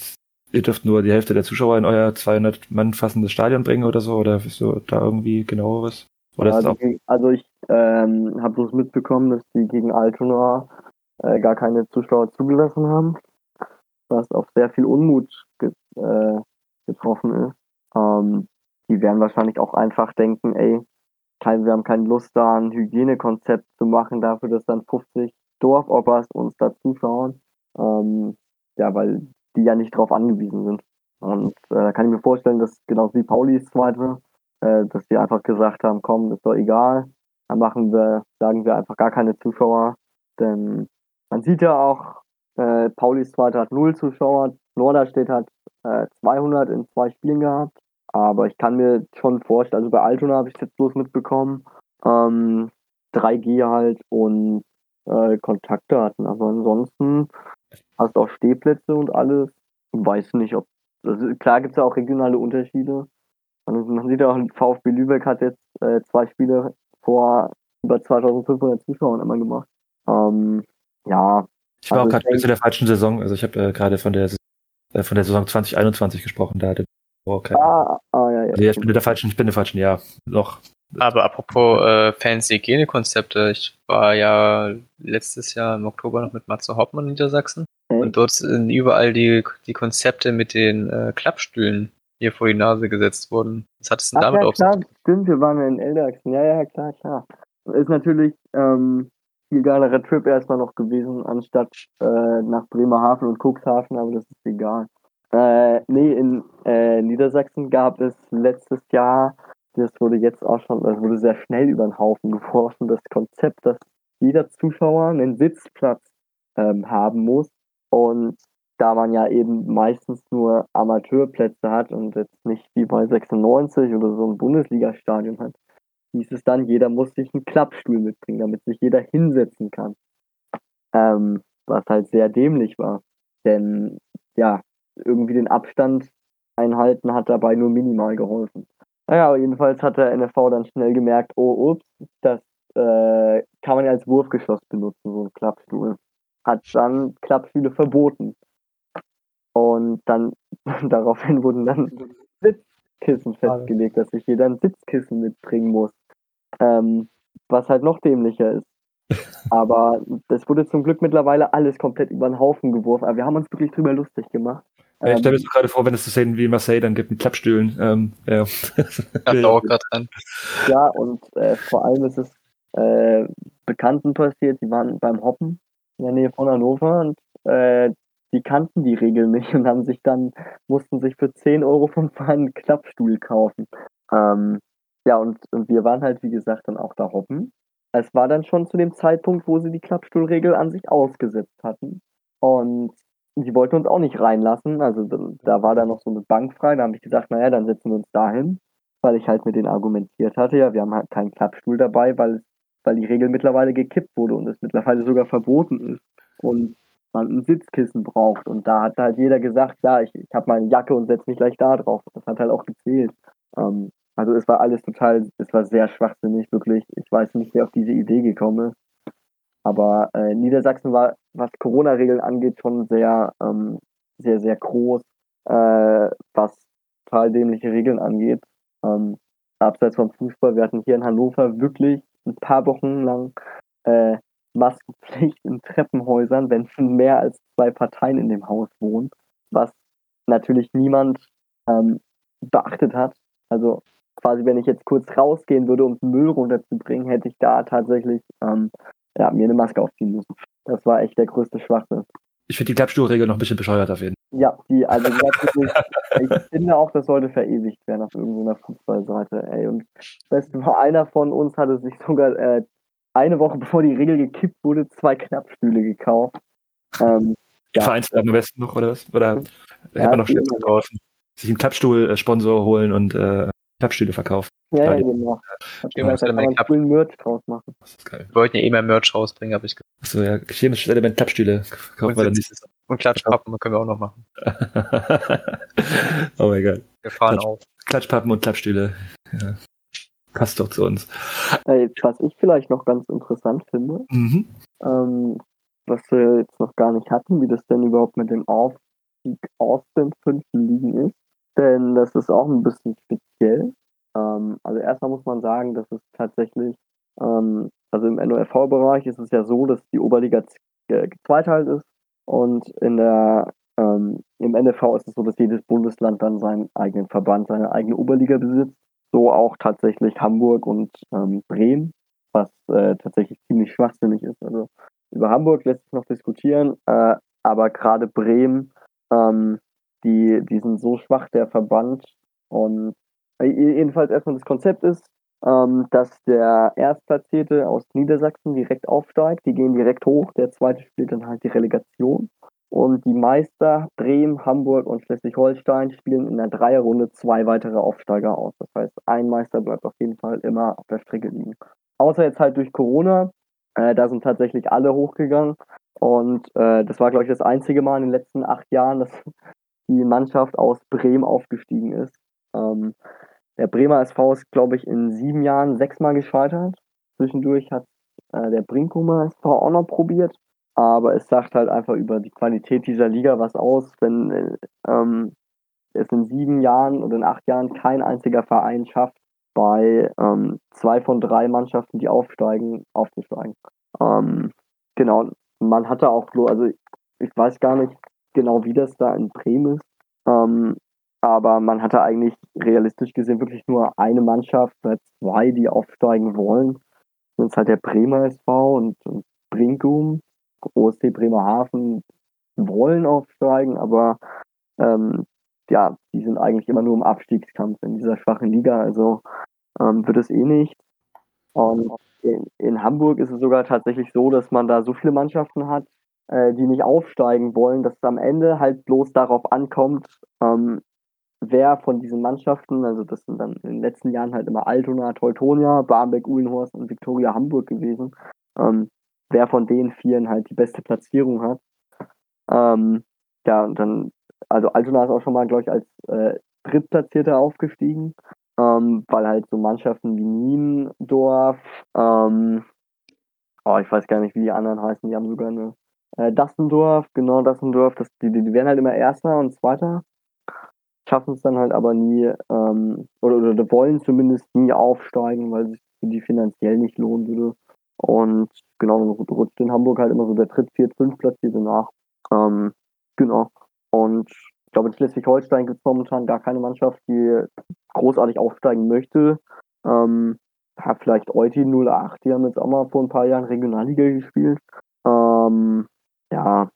ihr dürft nur die Hälfte der Zuschauer in euer 200 Mann fassendes Stadion bringen oder so, oder so da irgendwie genaueres? Oder also, gegen- also ich ähm, habe bloß mitbekommen, dass die gegen Altona äh, gar keine Zuschauer zugelassen haben, was auf sehr viel Unmut ge äh, getroffen ist. Ähm, die werden wahrscheinlich auch einfach denken, ey, kein, wir haben keine Lust da ein Hygienekonzept zu machen dafür, dass dann 50 Dorfoppers uns da zuschauen. Ähm, ja, weil die ja nicht drauf angewiesen sind. Und äh, da kann ich mir vorstellen, dass genauso wie Paulis zweite, äh, dass die einfach gesagt haben, komm, ist doch egal, dann machen wir, sagen wir einfach gar keine Zuschauer. Denn man sieht ja auch, äh, Paulis zweite hat null Zuschauer, Norderstedt hat äh, 200 in zwei Spielen gehabt. Aber ich kann mir schon vorstellen, also bei Altona habe ich es jetzt bloß mitbekommen, ähm, 3G halt und äh, Kontaktdaten. Aber ansonsten hast auch Stehplätze und alles. Weiß nicht, ob. Also klar gibt es ja auch regionale Unterschiede. Also man sieht ja auch, VfB Lübeck hat jetzt äh, zwei Spiele vor über 2500 Zuschauern immer gemacht. Ähm, ja, ich war also auch gerade denke- zu der falschen Saison, also ich habe äh, gerade von der äh, von der Saison 2021 gesprochen, da hatte kein, ah, ah ja, ja. also ja, ich bin in der falschen, ich bin im falschen Jahr noch. Aber apropos äh, fancy Hygienekonzepte, ich war ja letztes Jahr im Oktober noch mit Matze Hauptmann in Niedersachsen. Okay. Und dort sind überall die, die Konzepte mit den äh, Klappstühlen hier vor die Nase gesetzt worden. Was hat es denn Ach damit ja, auf klar, stimmt, wir waren ja in Eldachsen. Ja, ja, klar, klar. Ist natürlich ähm, viel geilerer Trip erstmal noch gewesen, anstatt äh, nach Bremerhaven und Cuxhaven, aber das ist egal. Äh, nee, in äh, Niedersachsen gab es letztes Jahr, das wurde jetzt auch schon, das wurde sehr schnell über den Haufen geworfen, das Konzept, dass jeder Zuschauer einen Sitzplatz ähm, haben muss. Und da man ja eben meistens nur Amateurplätze hat und jetzt nicht wie bei 96 oder so ein Bundesligastadion hat, hieß es dann, jeder muss sich einen Klappstuhl mitbringen, damit sich jeder hinsetzen kann. Ähm, was halt sehr dämlich war. Denn ja, irgendwie den Abstand einhalten hat dabei nur minimal geholfen. Naja, aber jedenfalls hat der NFV dann schnell gemerkt, oh ups, das äh, kann man ja als Wurfgeschoss benutzen, so ein Klappstuhl. Hat dann Klappstühle verboten. Und dann (laughs) daraufhin wurden dann Sitzkissen festgelegt, dass sich jeder ein Sitzkissen mitbringen muss. Ähm, was halt noch dämlicher ist. (laughs) Aber das wurde zum Glück mittlerweile alles komplett über den Haufen geworfen. Aber wir haben uns wirklich drüber lustig gemacht. Ja, ich Ähm, stelle mir so gerade vor, wenn es so Szenen wie in Marseille dann gibt mit Klappstühlen. Ähm, ja. Dran. (laughs) Ja, und äh, vor allem ist es äh, Bekannten passiert, die waren beim Hoppen in der Nähe von Hannover und äh, die kannten die Regeln nicht und haben sich dann, mussten sich für 10 Euro vom Verein einen Klappstuhl kaufen. Ähm, ja, und, und wir waren halt, wie gesagt, dann auch da hoppen. Es war dann schon zu dem Zeitpunkt, wo sie die Klappstuhlregel an sich ausgesetzt hatten. Und die wollten uns auch nicht reinlassen. Also da, war dann noch so eine Bank frei. Da habe ich gesagt, naja, dann setzen wir uns dahin, weil ich halt mit denen argumentiert hatte, ja, wir haben halt keinen Klappstuhl dabei, weil, weil die Regel mittlerweile gekippt wurde und es mittlerweile sogar verboten ist. Und man ein Sitzkissen braucht. Und da hat halt jeder gesagt, ja, ich, ich habe meine Jacke und setze mich gleich da drauf. Das hat halt auch gezählt. Ähm, also es war alles total, es war sehr schwachsinnig, wirklich. Ich weiß nicht, wer auf diese Idee gekommen ist. Aber äh, Niedersachsen war, was Corona-Regeln angeht, schon sehr, ähm, sehr, sehr groß, äh, was total dämliche Regeln angeht. Ähm, abseits vom Fußball, wir hatten hier in Hannover wirklich ein paar Wochen lang äh, Maskenpflicht in Treppenhäusern, wenn mehr als zwei Parteien in dem Haus wohnen, was natürlich niemand ähm, beachtet hat. Also quasi, wenn ich jetzt kurz rausgehen würde, um den Müll runterzubringen, hätte ich da tatsächlich ähm, ja, mir eine Maske aufziehen müssen. Das war echt der größte Schwachsinn. Ich finde die Klappstuhlregel noch ein bisschen bescheuert auf jeden Fall. Ja, die, also wirklich, ich finde auch, das sollte verewigt werden auf irgendeiner Fußballseite. Ey, und das war einer von uns hatte sich sogar äh, eine Woche bevor die Regel gekippt wurde, zwei Knappstühle gekauft. Ähm, ja. Vereinswerbung am besten noch, oder was? Oder ja, hätte man noch schlechter draußen. Sich einen Klappstuhl-Sponsor holen und äh, Klappstühle verkaufen. Ja, ja, genau. Ja, da kann man coolen Merch draus machen. Das ist geil. Wir wollten ja eh mehr Merch rausbringen, habe ich gesagt. Achso, ja, chemisches Element Klappstühle. Kaufen wir dann nicht. Und Klatschpappen können wir auch noch machen. (laughs) oh mein Gott. Wir fahren Klatsch, auf. Klatschpappen und Klappstühle. Ja. Passt doch zu uns. Äh, was ich vielleicht noch ganz interessant finde, mhm. ähm, was wir jetzt noch gar nicht hatten, wie das denn überhaupt mit dem Aufstieg aus den fünften Ligen ist. Denn das ist auch ein bisschen speziell. Ähm, also erstmal muss man sagen, dass es tatsächlich, ähm, also im NOFV-Bereich ist es ja so, dass die Oberliga zweiteilt ist und in der ähm, im NFV ist es so, dass jedes Bundesland dann seinen eigenen Verband, seine eigene Oberliga besitzt so auch tatsächlich Hamburg und ähm, Bremen, was äh, tatsächlich ziemlich schwachsinnig ist. Also über Hamburg lässt sich noch diskutieren, äh, aber gerade Bremen, ähm, die, die sind so schwach, der Verband. Und äh, jedenfalls erstmal das Konzept ist, ähm, dass der Erstplatzierte aus Niedersachsen direkt aufsteigt. Die gehen direkt hoch. Der zweite spielt dann halt die Relegation. Und die Meister Bremen, Hamburg und Schleswig-Holstein spielen in der Dreierrunde zwei weitere Aufsteiger aus. Das heißt, ein Meister bleibt auf jeden Fall immer auf der Strecke liegen. Außer jetzt halt durch Corona. Äh, da sind tatsächlich alle hochgegangen. Und äh, das war, glaube ich, das einzige Mal in den letzten acht Jahren, dass (laughs) die Mannschaft aus Bremen aufgestiegen ist. Ähm, der Bremer SV ist, glaube ich, in sieben Jahren sechsmal gescheitert. Zwischendurch hat äh, der Brinkumer SV auch noch probiert. Aber es sagt halt einfach über die Qualität dieser Liga was aus, wenn ähm, es in sieben Jahren oder in acht Jahren kein einziger Verein schafft, bei ähm, zwei von drei Mannschaften, die aufsteigen, aufzusteigen. Ähm, genau, man hatte auch, also ich weiß gar nicht genau, wie das da in Bremen ist, ähm, aber man hatte eigentlich realistisch gesehen wirklich nur eine Mannschaft, bei zwei, die aufsteigen wollen. Das ist halt der Bremer SV und, und Brinkum. OSC Bremerhaven wollen aufsteigen, aber ähm, ja, die sind eigentlich immer nur im Abstiegskampf in dieser schwachen Liga, also ähm, wird es eh nicht. Und in, in, Hamburg ist es sogar tatsächlich so, dass man da so viele Mannschaften hat, äh, die nicht aufsteigen wollen, dass es am Ende halt bloß darauf ankommt, ähm, wer von diesen Mannschaften, also das sind dann in den letzten Jahren halt immer Altona, Teutonia, Barmbek, Uhlenhorst und Viktoria Hamburg gewesen, ähm, wer von den Vieren halt die beste Platzierung hat. Ähm, ja, und dann, also Altona ist auch schon mal, glaube ich, als äh, Drittplatzierter aufgestiegen, ähm, weil halt so Mannschaften wie Niendorf, ähm, oh, ich weiß gar nicht, wie die anderen heißen, die haben sogar eine äh, Dassendorf, genau Dassendorf, das, die, die werden halt immer Erster und Zweiter, schaffen es dann halt aber nie, ähm, oder, oder wollen zumindest nie aufsteigen, weil sich für die finanziell nicht lohnen würde. Und genau, dann rutscht in Hamburg halt immer so der dritt, viert, fünf Platzierte nach. Ähm, genau. Und ich glaube, in Schleswig-Holstein gibt es momentan gar keine Mannschaft, die großartig aufsteigen möchte. Ähm, ja, vielleicht Eutin 08, die haben jetzt auch mal vor ein paar Jahren Regionalliga gespielt. Ähm, ja,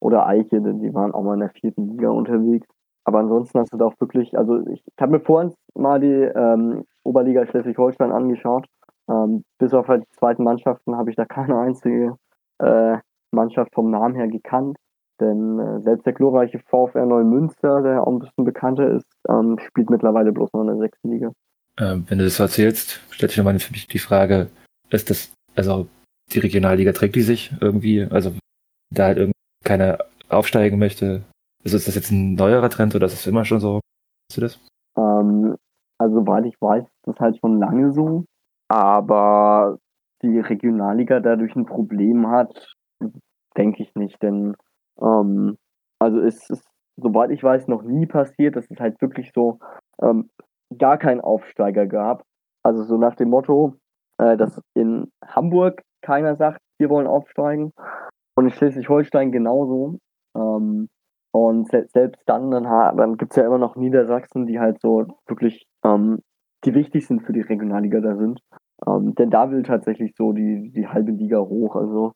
oder Eiche, denn die waren auch mal in der vierten Liga unterwegs. Aber ansonsten hast du da auch wirklich, also ich, ich habe mir vorhin mal die ähm, Oberliga Schleswig-Holstein angeschaut. Ähm, bis auf halt die zweiten Mannschaften habe ich da keine (laughs) einzige äh, Mannschaft vom Namen her gekannt. Denn äh, selbst der glorreiche VfR Neumünster, der auch ein bisschen bekannter ist, ähm, spielt mittlerweile bloß noch in der sechsten Liga. Ähm, wenn du das so erzählst, stellt sich nochmal für mich die Frage, ist das, also die Regionalliga trägt die sich irgendwie, also da halt irgendwie keiner aufsteigen möchte, also ist das jetzt ein neuerer Trend oder ist das immer schon so? Weißt du das? Ähm, also soweit ich weiß, ist das halt schon lange so. Aber die Regionalliga dadurch ein Problem hat, denke ich nicht. Denn ähm, also es ist, soweit ich weiß, noch nie passiert, dass es halt wirklich so ähm, gar keinen Aufsteiger gab. Also so nach dem Motto, äh, dass in Hamburg keiner sagt, wir wollen aufsteigen. Und in Schleswig-Holstein genauso. Ähm, und se selbst dann, dann, dann gibt es ja immer noch Niedersachsen, die halt so wirklich ähm, die wichtig sind für die Regionalliga da sind. Ähm, denn da will tatsächlich so die, die halbe Liga hoch. Also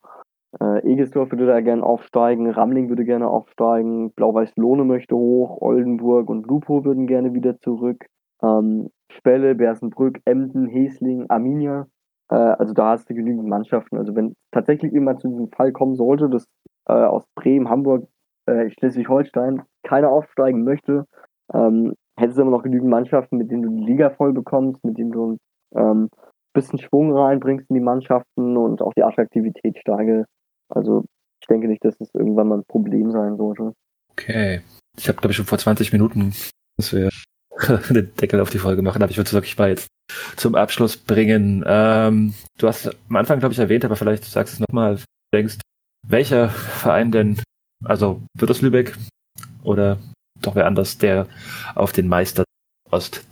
äh, Egesdorf würde da gerne aufsteigen, Ramling würde gerne aufsteigen, Blau-Weiß-Lohne möchte hoch, Oldenburg und Lupo würden gerne wieder zurück. Ähm, Spelle, Bersenbrück, Emden, Hesling, Arminia. Äh, also da hast du genügend Mannschaften. Also wenn tatsächlich jemand zu diesem Fall kommen sollte, dass äh, aus Bremen, Hamburg, äh, Schleswig-Holstein keiner aufsteigen möchte, ähm, hättest du immer noch genügend Mannschaften, mit denen du die Liga voll bekommst, mit denen du ein ähm, bisschen Schwung reinbringst in die Mannschaften und auch die Attraktivität steige. Also ich denke nicht, dass das irgendwann mal ein Problem sein sollte. Okay. Ich habe, glaube ich, schon vor 20 Minuten, dass wir (laughs) den Deckel auf die Folge machen, aber ich würde es wirklich mal jetzt zum Abschluss bringen. Ähm, du hast am Anfang, glaube ich, erwähnt, aber vielleicht sagst du es nochmal, denkst, welcher Verein denn also wird das Lübeck oder doch wer anders, der auf den Meister Ost.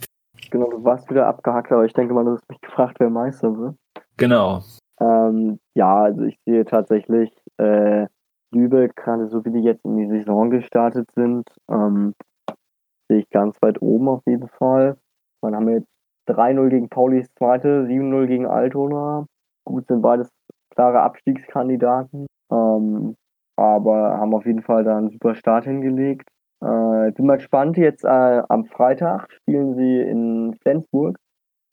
Genau, du warst wieder abgehackt, aber ich denke mal, du hast mich gefragt, wer Meister wird. Genau. Ähm, ja, also ich sehe tatsächlich äh, Lübeck, gerade so wie die jetzt in die Saison gestartet sind, ähm, sehe ich ganz weit oben auf jeden Fall. Dann haben jetzt 3-0 gegen Paulis Zweite, 7-0 gegen Altona. Gut, sind beides klare Abstiegskandidaten. Ähm, aber haben auf jeden Fall da einen super Start hingelegt. Äh, bin mal gespannt, jetzt äh, am Freitag spielen sie in Flensburg,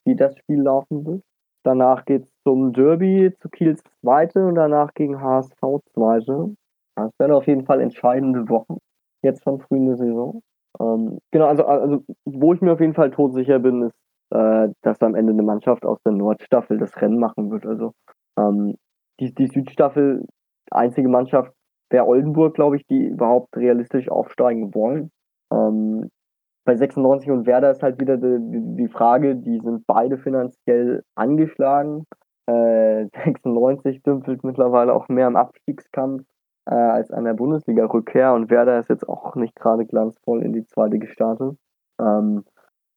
wie das Spiel laufen wird. Danach geht es zum Derby, zu Kiels Zweite und danach gegen HSV Zweite. Das werden auf jeden Fall entscheidende Wochen, jetzt von früh in der Saison. Ähm, genau, also, also wo ich mir auf jeden Fall todsicher bin, ist, äh, dass am Ende eine Mannschaft aus der Nordstaffel das Rennen machen wird. Also ähm, die, die Südstaffel, einzige Mannschaft, wäre Oldenburg, glaube ich, die überhaupt realistisch aufsteigen wollen. Ähm, bei 96 und Werder ist halt wieder die, die, die, Frage, die sind beide finanziell angeschlagen. Äh, (laughs) 96 dümpelt mittlerweile auch mehr im Abstiegskampf äh, als an der Bundesliga-Rückkehr und Werder ist jetzt auch nicht gerade glanzvoll in die zweite gestartet. Ähm,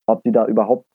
ob sie da überhaupt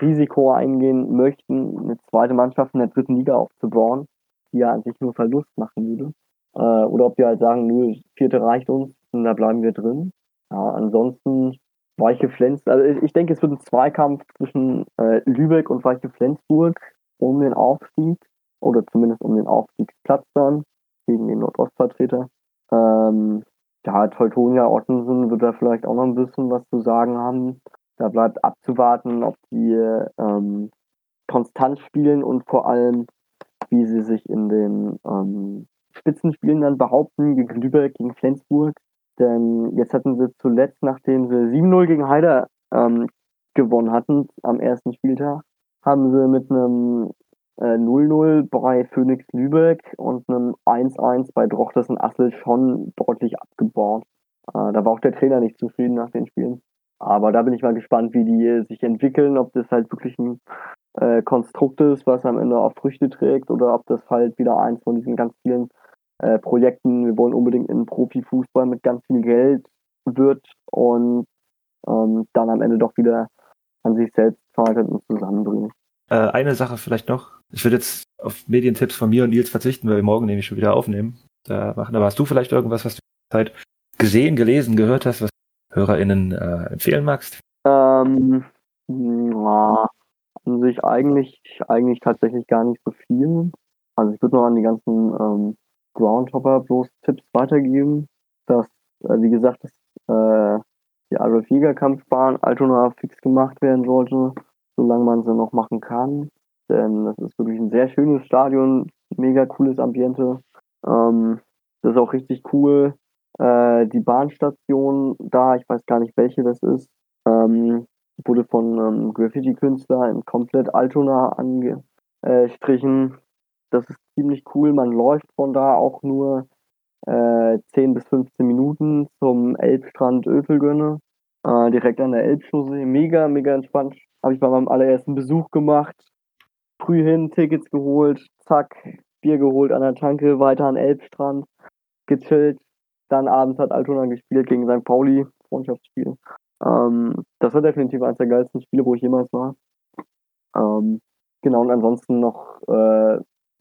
Risiko eingehen möchten, eine zweite Mannschaft in der dritten Liga aufzubauen, die ja an sich nur Verlust machen würde. Äh, oder ob wir halt sagen, nö, vierte reicht uns und da bleiben wir drin. Ja, ansonsten Weiche Flens, also ich denke, es wird ein Zweikampf zwischen äh, Lübeck und Weiche Flensburg um den Aufstieg oder zumindest um den Aufstiegsplatz dann gegen den Nordostvertreter. Ähm, ja, Teutonia Ottensen wird da vielleicht auch noch ein bisschen was zu sagen haben. Da bleibt abzuwarten, ob die ähm, konstant spielen und vor allem, wie sie sich in den ähm, Spitzenspielen dann behaupten, gegen Lübeck, gegen Flensburg. Denn jetzt hatten sie zuletzt, nachdem sie 7-0 gegen Heider ähm, gewonnen hatten am ersten Spieltag, haben sie mit einem äh, 0-0 bei Phoenix Lübeck und einem 1-1 bei Drochtersen Assel schon deutlich abgebaut. Äh, da war auch der Trainer nicht zufrieden nach den Spielen. Aber da bin ich mal gespannt, wie die sich entwickeln, ob das halt wirklich ein äh, Konstrukt ist, was am Ende auch Früchte trägt, oder ob das halt wieder eins von diesen ganz vielen äh, Projekten, wir wollen unbedingt in Profifußball mit ganz viel Geld wird und ähm, dann am Ende doch wieder an sich selbst scheitert und zusammenbringt. Äh, eine Sache vielleicht noch. Ich würde jetzt auf Medientipps von mir und Nils verzichten, weil wir morgen nämlich schon wieder aufnehmen. Da machen. Aber hast du vielleicht irgendwas, was du Zeit gesehen, gelesen, gehört hast, was HörerInnen äh, empfehlen magst? Ähm, ja, an sich eigentlich, eigentlich tatsächlich gar nicht so viel. Also ich würde noch an die ganzen ähm, Groundhopper bloß Tipps weitergeben, dass, äh, wie gesagt, dass äh, die Adolf Jäger Kampfbahn Altona fix gemacht werden sollte, solange man sie noch machen kann. Denn das ist wirklich ein sehr schönes Stadion, mega cooles Ambiente. Ähm, das ist auch richtig cool. Äh, die Bahnstation da, ich weiß gar nicht welche das ist, ähm, wurde von einem Graffiti-Künstler in komplett Altona angestrichen. Das ist ziemlich cool. Man läuft von da auch nur äh, 10 bis 15 Minuten zum Elbstrand Öfelgönne, äh, direkt an der Elbchaussee. Mega, mega entspannt. Habe ich bei meinem allerersten Besuch gemacht. Früh hin, Tickets geholt, zack, Bier geholt an der Tanke, weiter an Elbstrand, gechillt. Dann abends hat Altona gespielt gegen St. Pauli, Freundschaftsspiel. Ähm, das war definitiv eines der geilsten Spiele, wo ich jemals war. Ähm, genau, und ansonsten noch äh,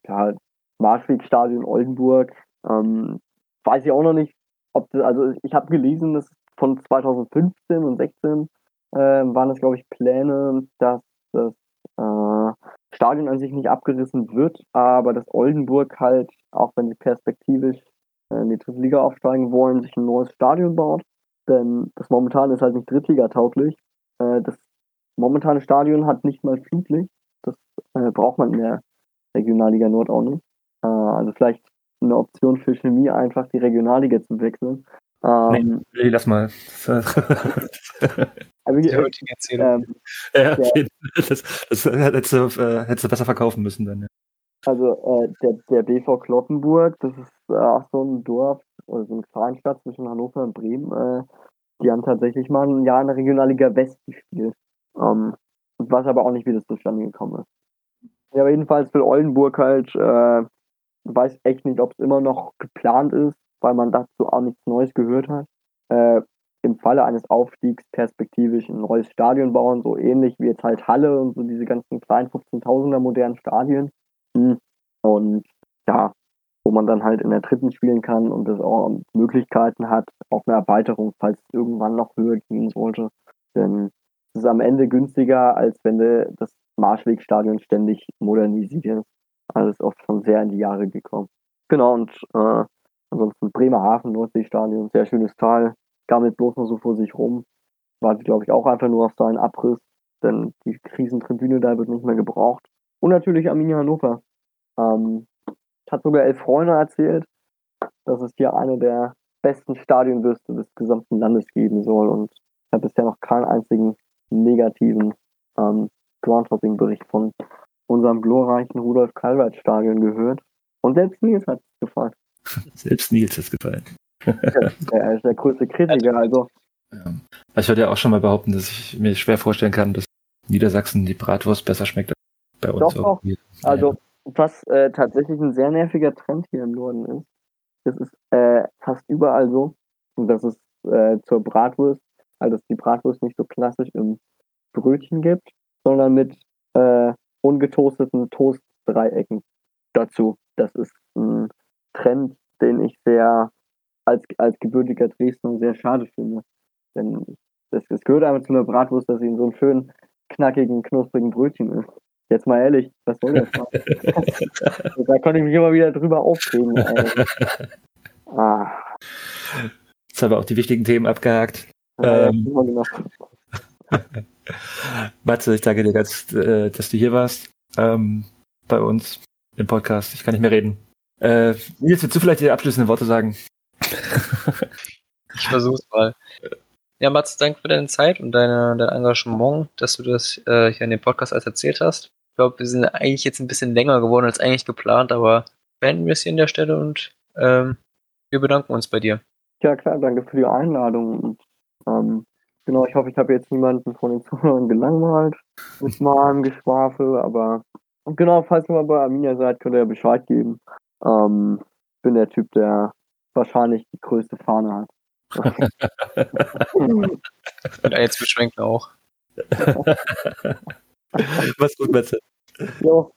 ja, Marschwegstadion Oldenburg. Ähm, weiß ich auch noch nicht, ob das, also ich habe gelesen, dass von 2015 und 16 äh, waren es, glaube ich, Pläne, dass das äh, Stadion an sich nicht abgerissen wird, aber dass Oldenburg halt, auch wenn sie perspektivisch äh, in die dritte Liga aufsteigen wollen, sich ein neues Stadion baut. Denn das momentane ist halt nicht Drittliga-tauglich. Äh, das momentane Stadion hat nicht mal Flutlicht. Das äh, braucht man in der Regionalliga Nord auch nicht. Äh, also vielleicht eine Option für Chemie, einfach die Regionalliga zu wechseln. Ähm, nee, lass mal. (laughs) aber Die heutige Erzählung. ähm, ja, Ja. das, das hättest, du, äh, hättest du besser verkaufen müssen dann. Ja. Also äh, der, der BV Kloppenburg, das ist äh, auch so ein Dorf oder so eine Kleinstadt zwischen Hannover und Bremen. Äh, die haben tatsächlich mal ein Jahr in der Regionalliga West gespielt. Ähm, ich weiß aber auch nicht, wie das zustande gekommen ist. Ja, aber jedenfalls will Oldenburg halt, äh, weiß echt nicht, ob es immer noch geplant ist, weil man dazu auch nichts Neues gehört hat. Äh, Im Falle eines Aufstiegs perspektivisch ein neues Stadion bauen, so ähnlich wie jetzt halt Halle und so diese ganzen kleinen 15.000er modernen Stadien. Hm. Und ja, wo man dann halt in der dritten spielen kann und das auch Möglichkeiten hat auf eine Erweiterung, falls es irgendwann noch höher gehen sollte. Denn es ist am Ende günstiger, als wenn du das Marschwegstadion ständig modernisierst. Also ist oft schon sehr in die Jahre gekommen. Genau, und äh, ansonsten Bremerhaven, Nordseestadion, sehr schönes Tal, gammelt bloß noch so vor sich rum. War, glaube ich, auch einfach nur auf seinen Abriss, denn die Krisentribüne da wird nicht mehr gebraucht. Und natürlich Arminia Hannover. Ähm, hat sogar Elf Freunde erzählt, dass es hier eine der besten Stadionwürste des gesamten Landes geben soll. Und ich habe bisher noch keinen einzigen negativen ähm, Groundhopping-Bericht von unserem glorreichen Rudolf Calvert Stadion gehört. Und selbst Nils hat es gefallen. (laughs) Selbst Nils ist gefallen. (laughs) Er ist der größte Kritiker, also Ja. Ich würde ja auch schon mal behaupten, dass ich mir schwer vorstellen kann, dass Niedersachsen die Bratwurst besser schmeckt als bei uns. Doch, irgendwie. Also, was äh, tatsächlich ein sehr nerviger Trend hier im Norden ist, das ist äh, fast überall so, und das ist äh, zur Bratwurst, also dass die Bratwurst nicht so klassisch im Brötchen gibt, sondern mit äh, ungetoasteten Toastdreiecken dazu. Das ist ein Trend, den ich sehr als, als gebürtiger Dresdner sehr schade finde. Denn das, das gehört einfach zu einer Bratwurst, dass sie in so einem schönen, knackigen, knusprigen Brötchen ist. Jetzt mal ehrlich, was soll das? (laughs) da konnte ich mich immer wieder drüber aufregen. (laughs) Ah, Jetzt haben wir auch die wichtigen Themen abgehakt. ja, Ähm. immer genau. (laughs) Matze, ich danke dir ganz, äh, dass du hier warst ähm, bei uns im Podcast. Ich kann nicht mehr reden. Äh, Nils, willst du vielleicht die abschließenden Worte sagen? Ich versuch's mal. Ja, Mats, danke für deine Zeit und deine, dein Engagement, dass du das äh, hier in dem Podcast alles erzählt hast. Ich glaube, wir sind eigentlich jetzt ein bisschen länger geworden als eigentlich geplant, aber beenden wir es hier an der Stelle und ähm, wir bedanken uns bei dir. Ja, klar, danke für die Einladung. Und, ähm, genau, ich hoffe, ich habe jetzt niemanden von den (laughs) Zuhörern gelangweilt mit meinem Geschwafel, aber und genau, falls ihr mal bei Arminia seid, könnt ihr ja Bescheid geben. Ähm, bin der Typ, der wahrscheinlich die größte Fahne hat. (laughs) Und jetzt beschränkt auch. (laughs) Mach's gut, Matze. jo,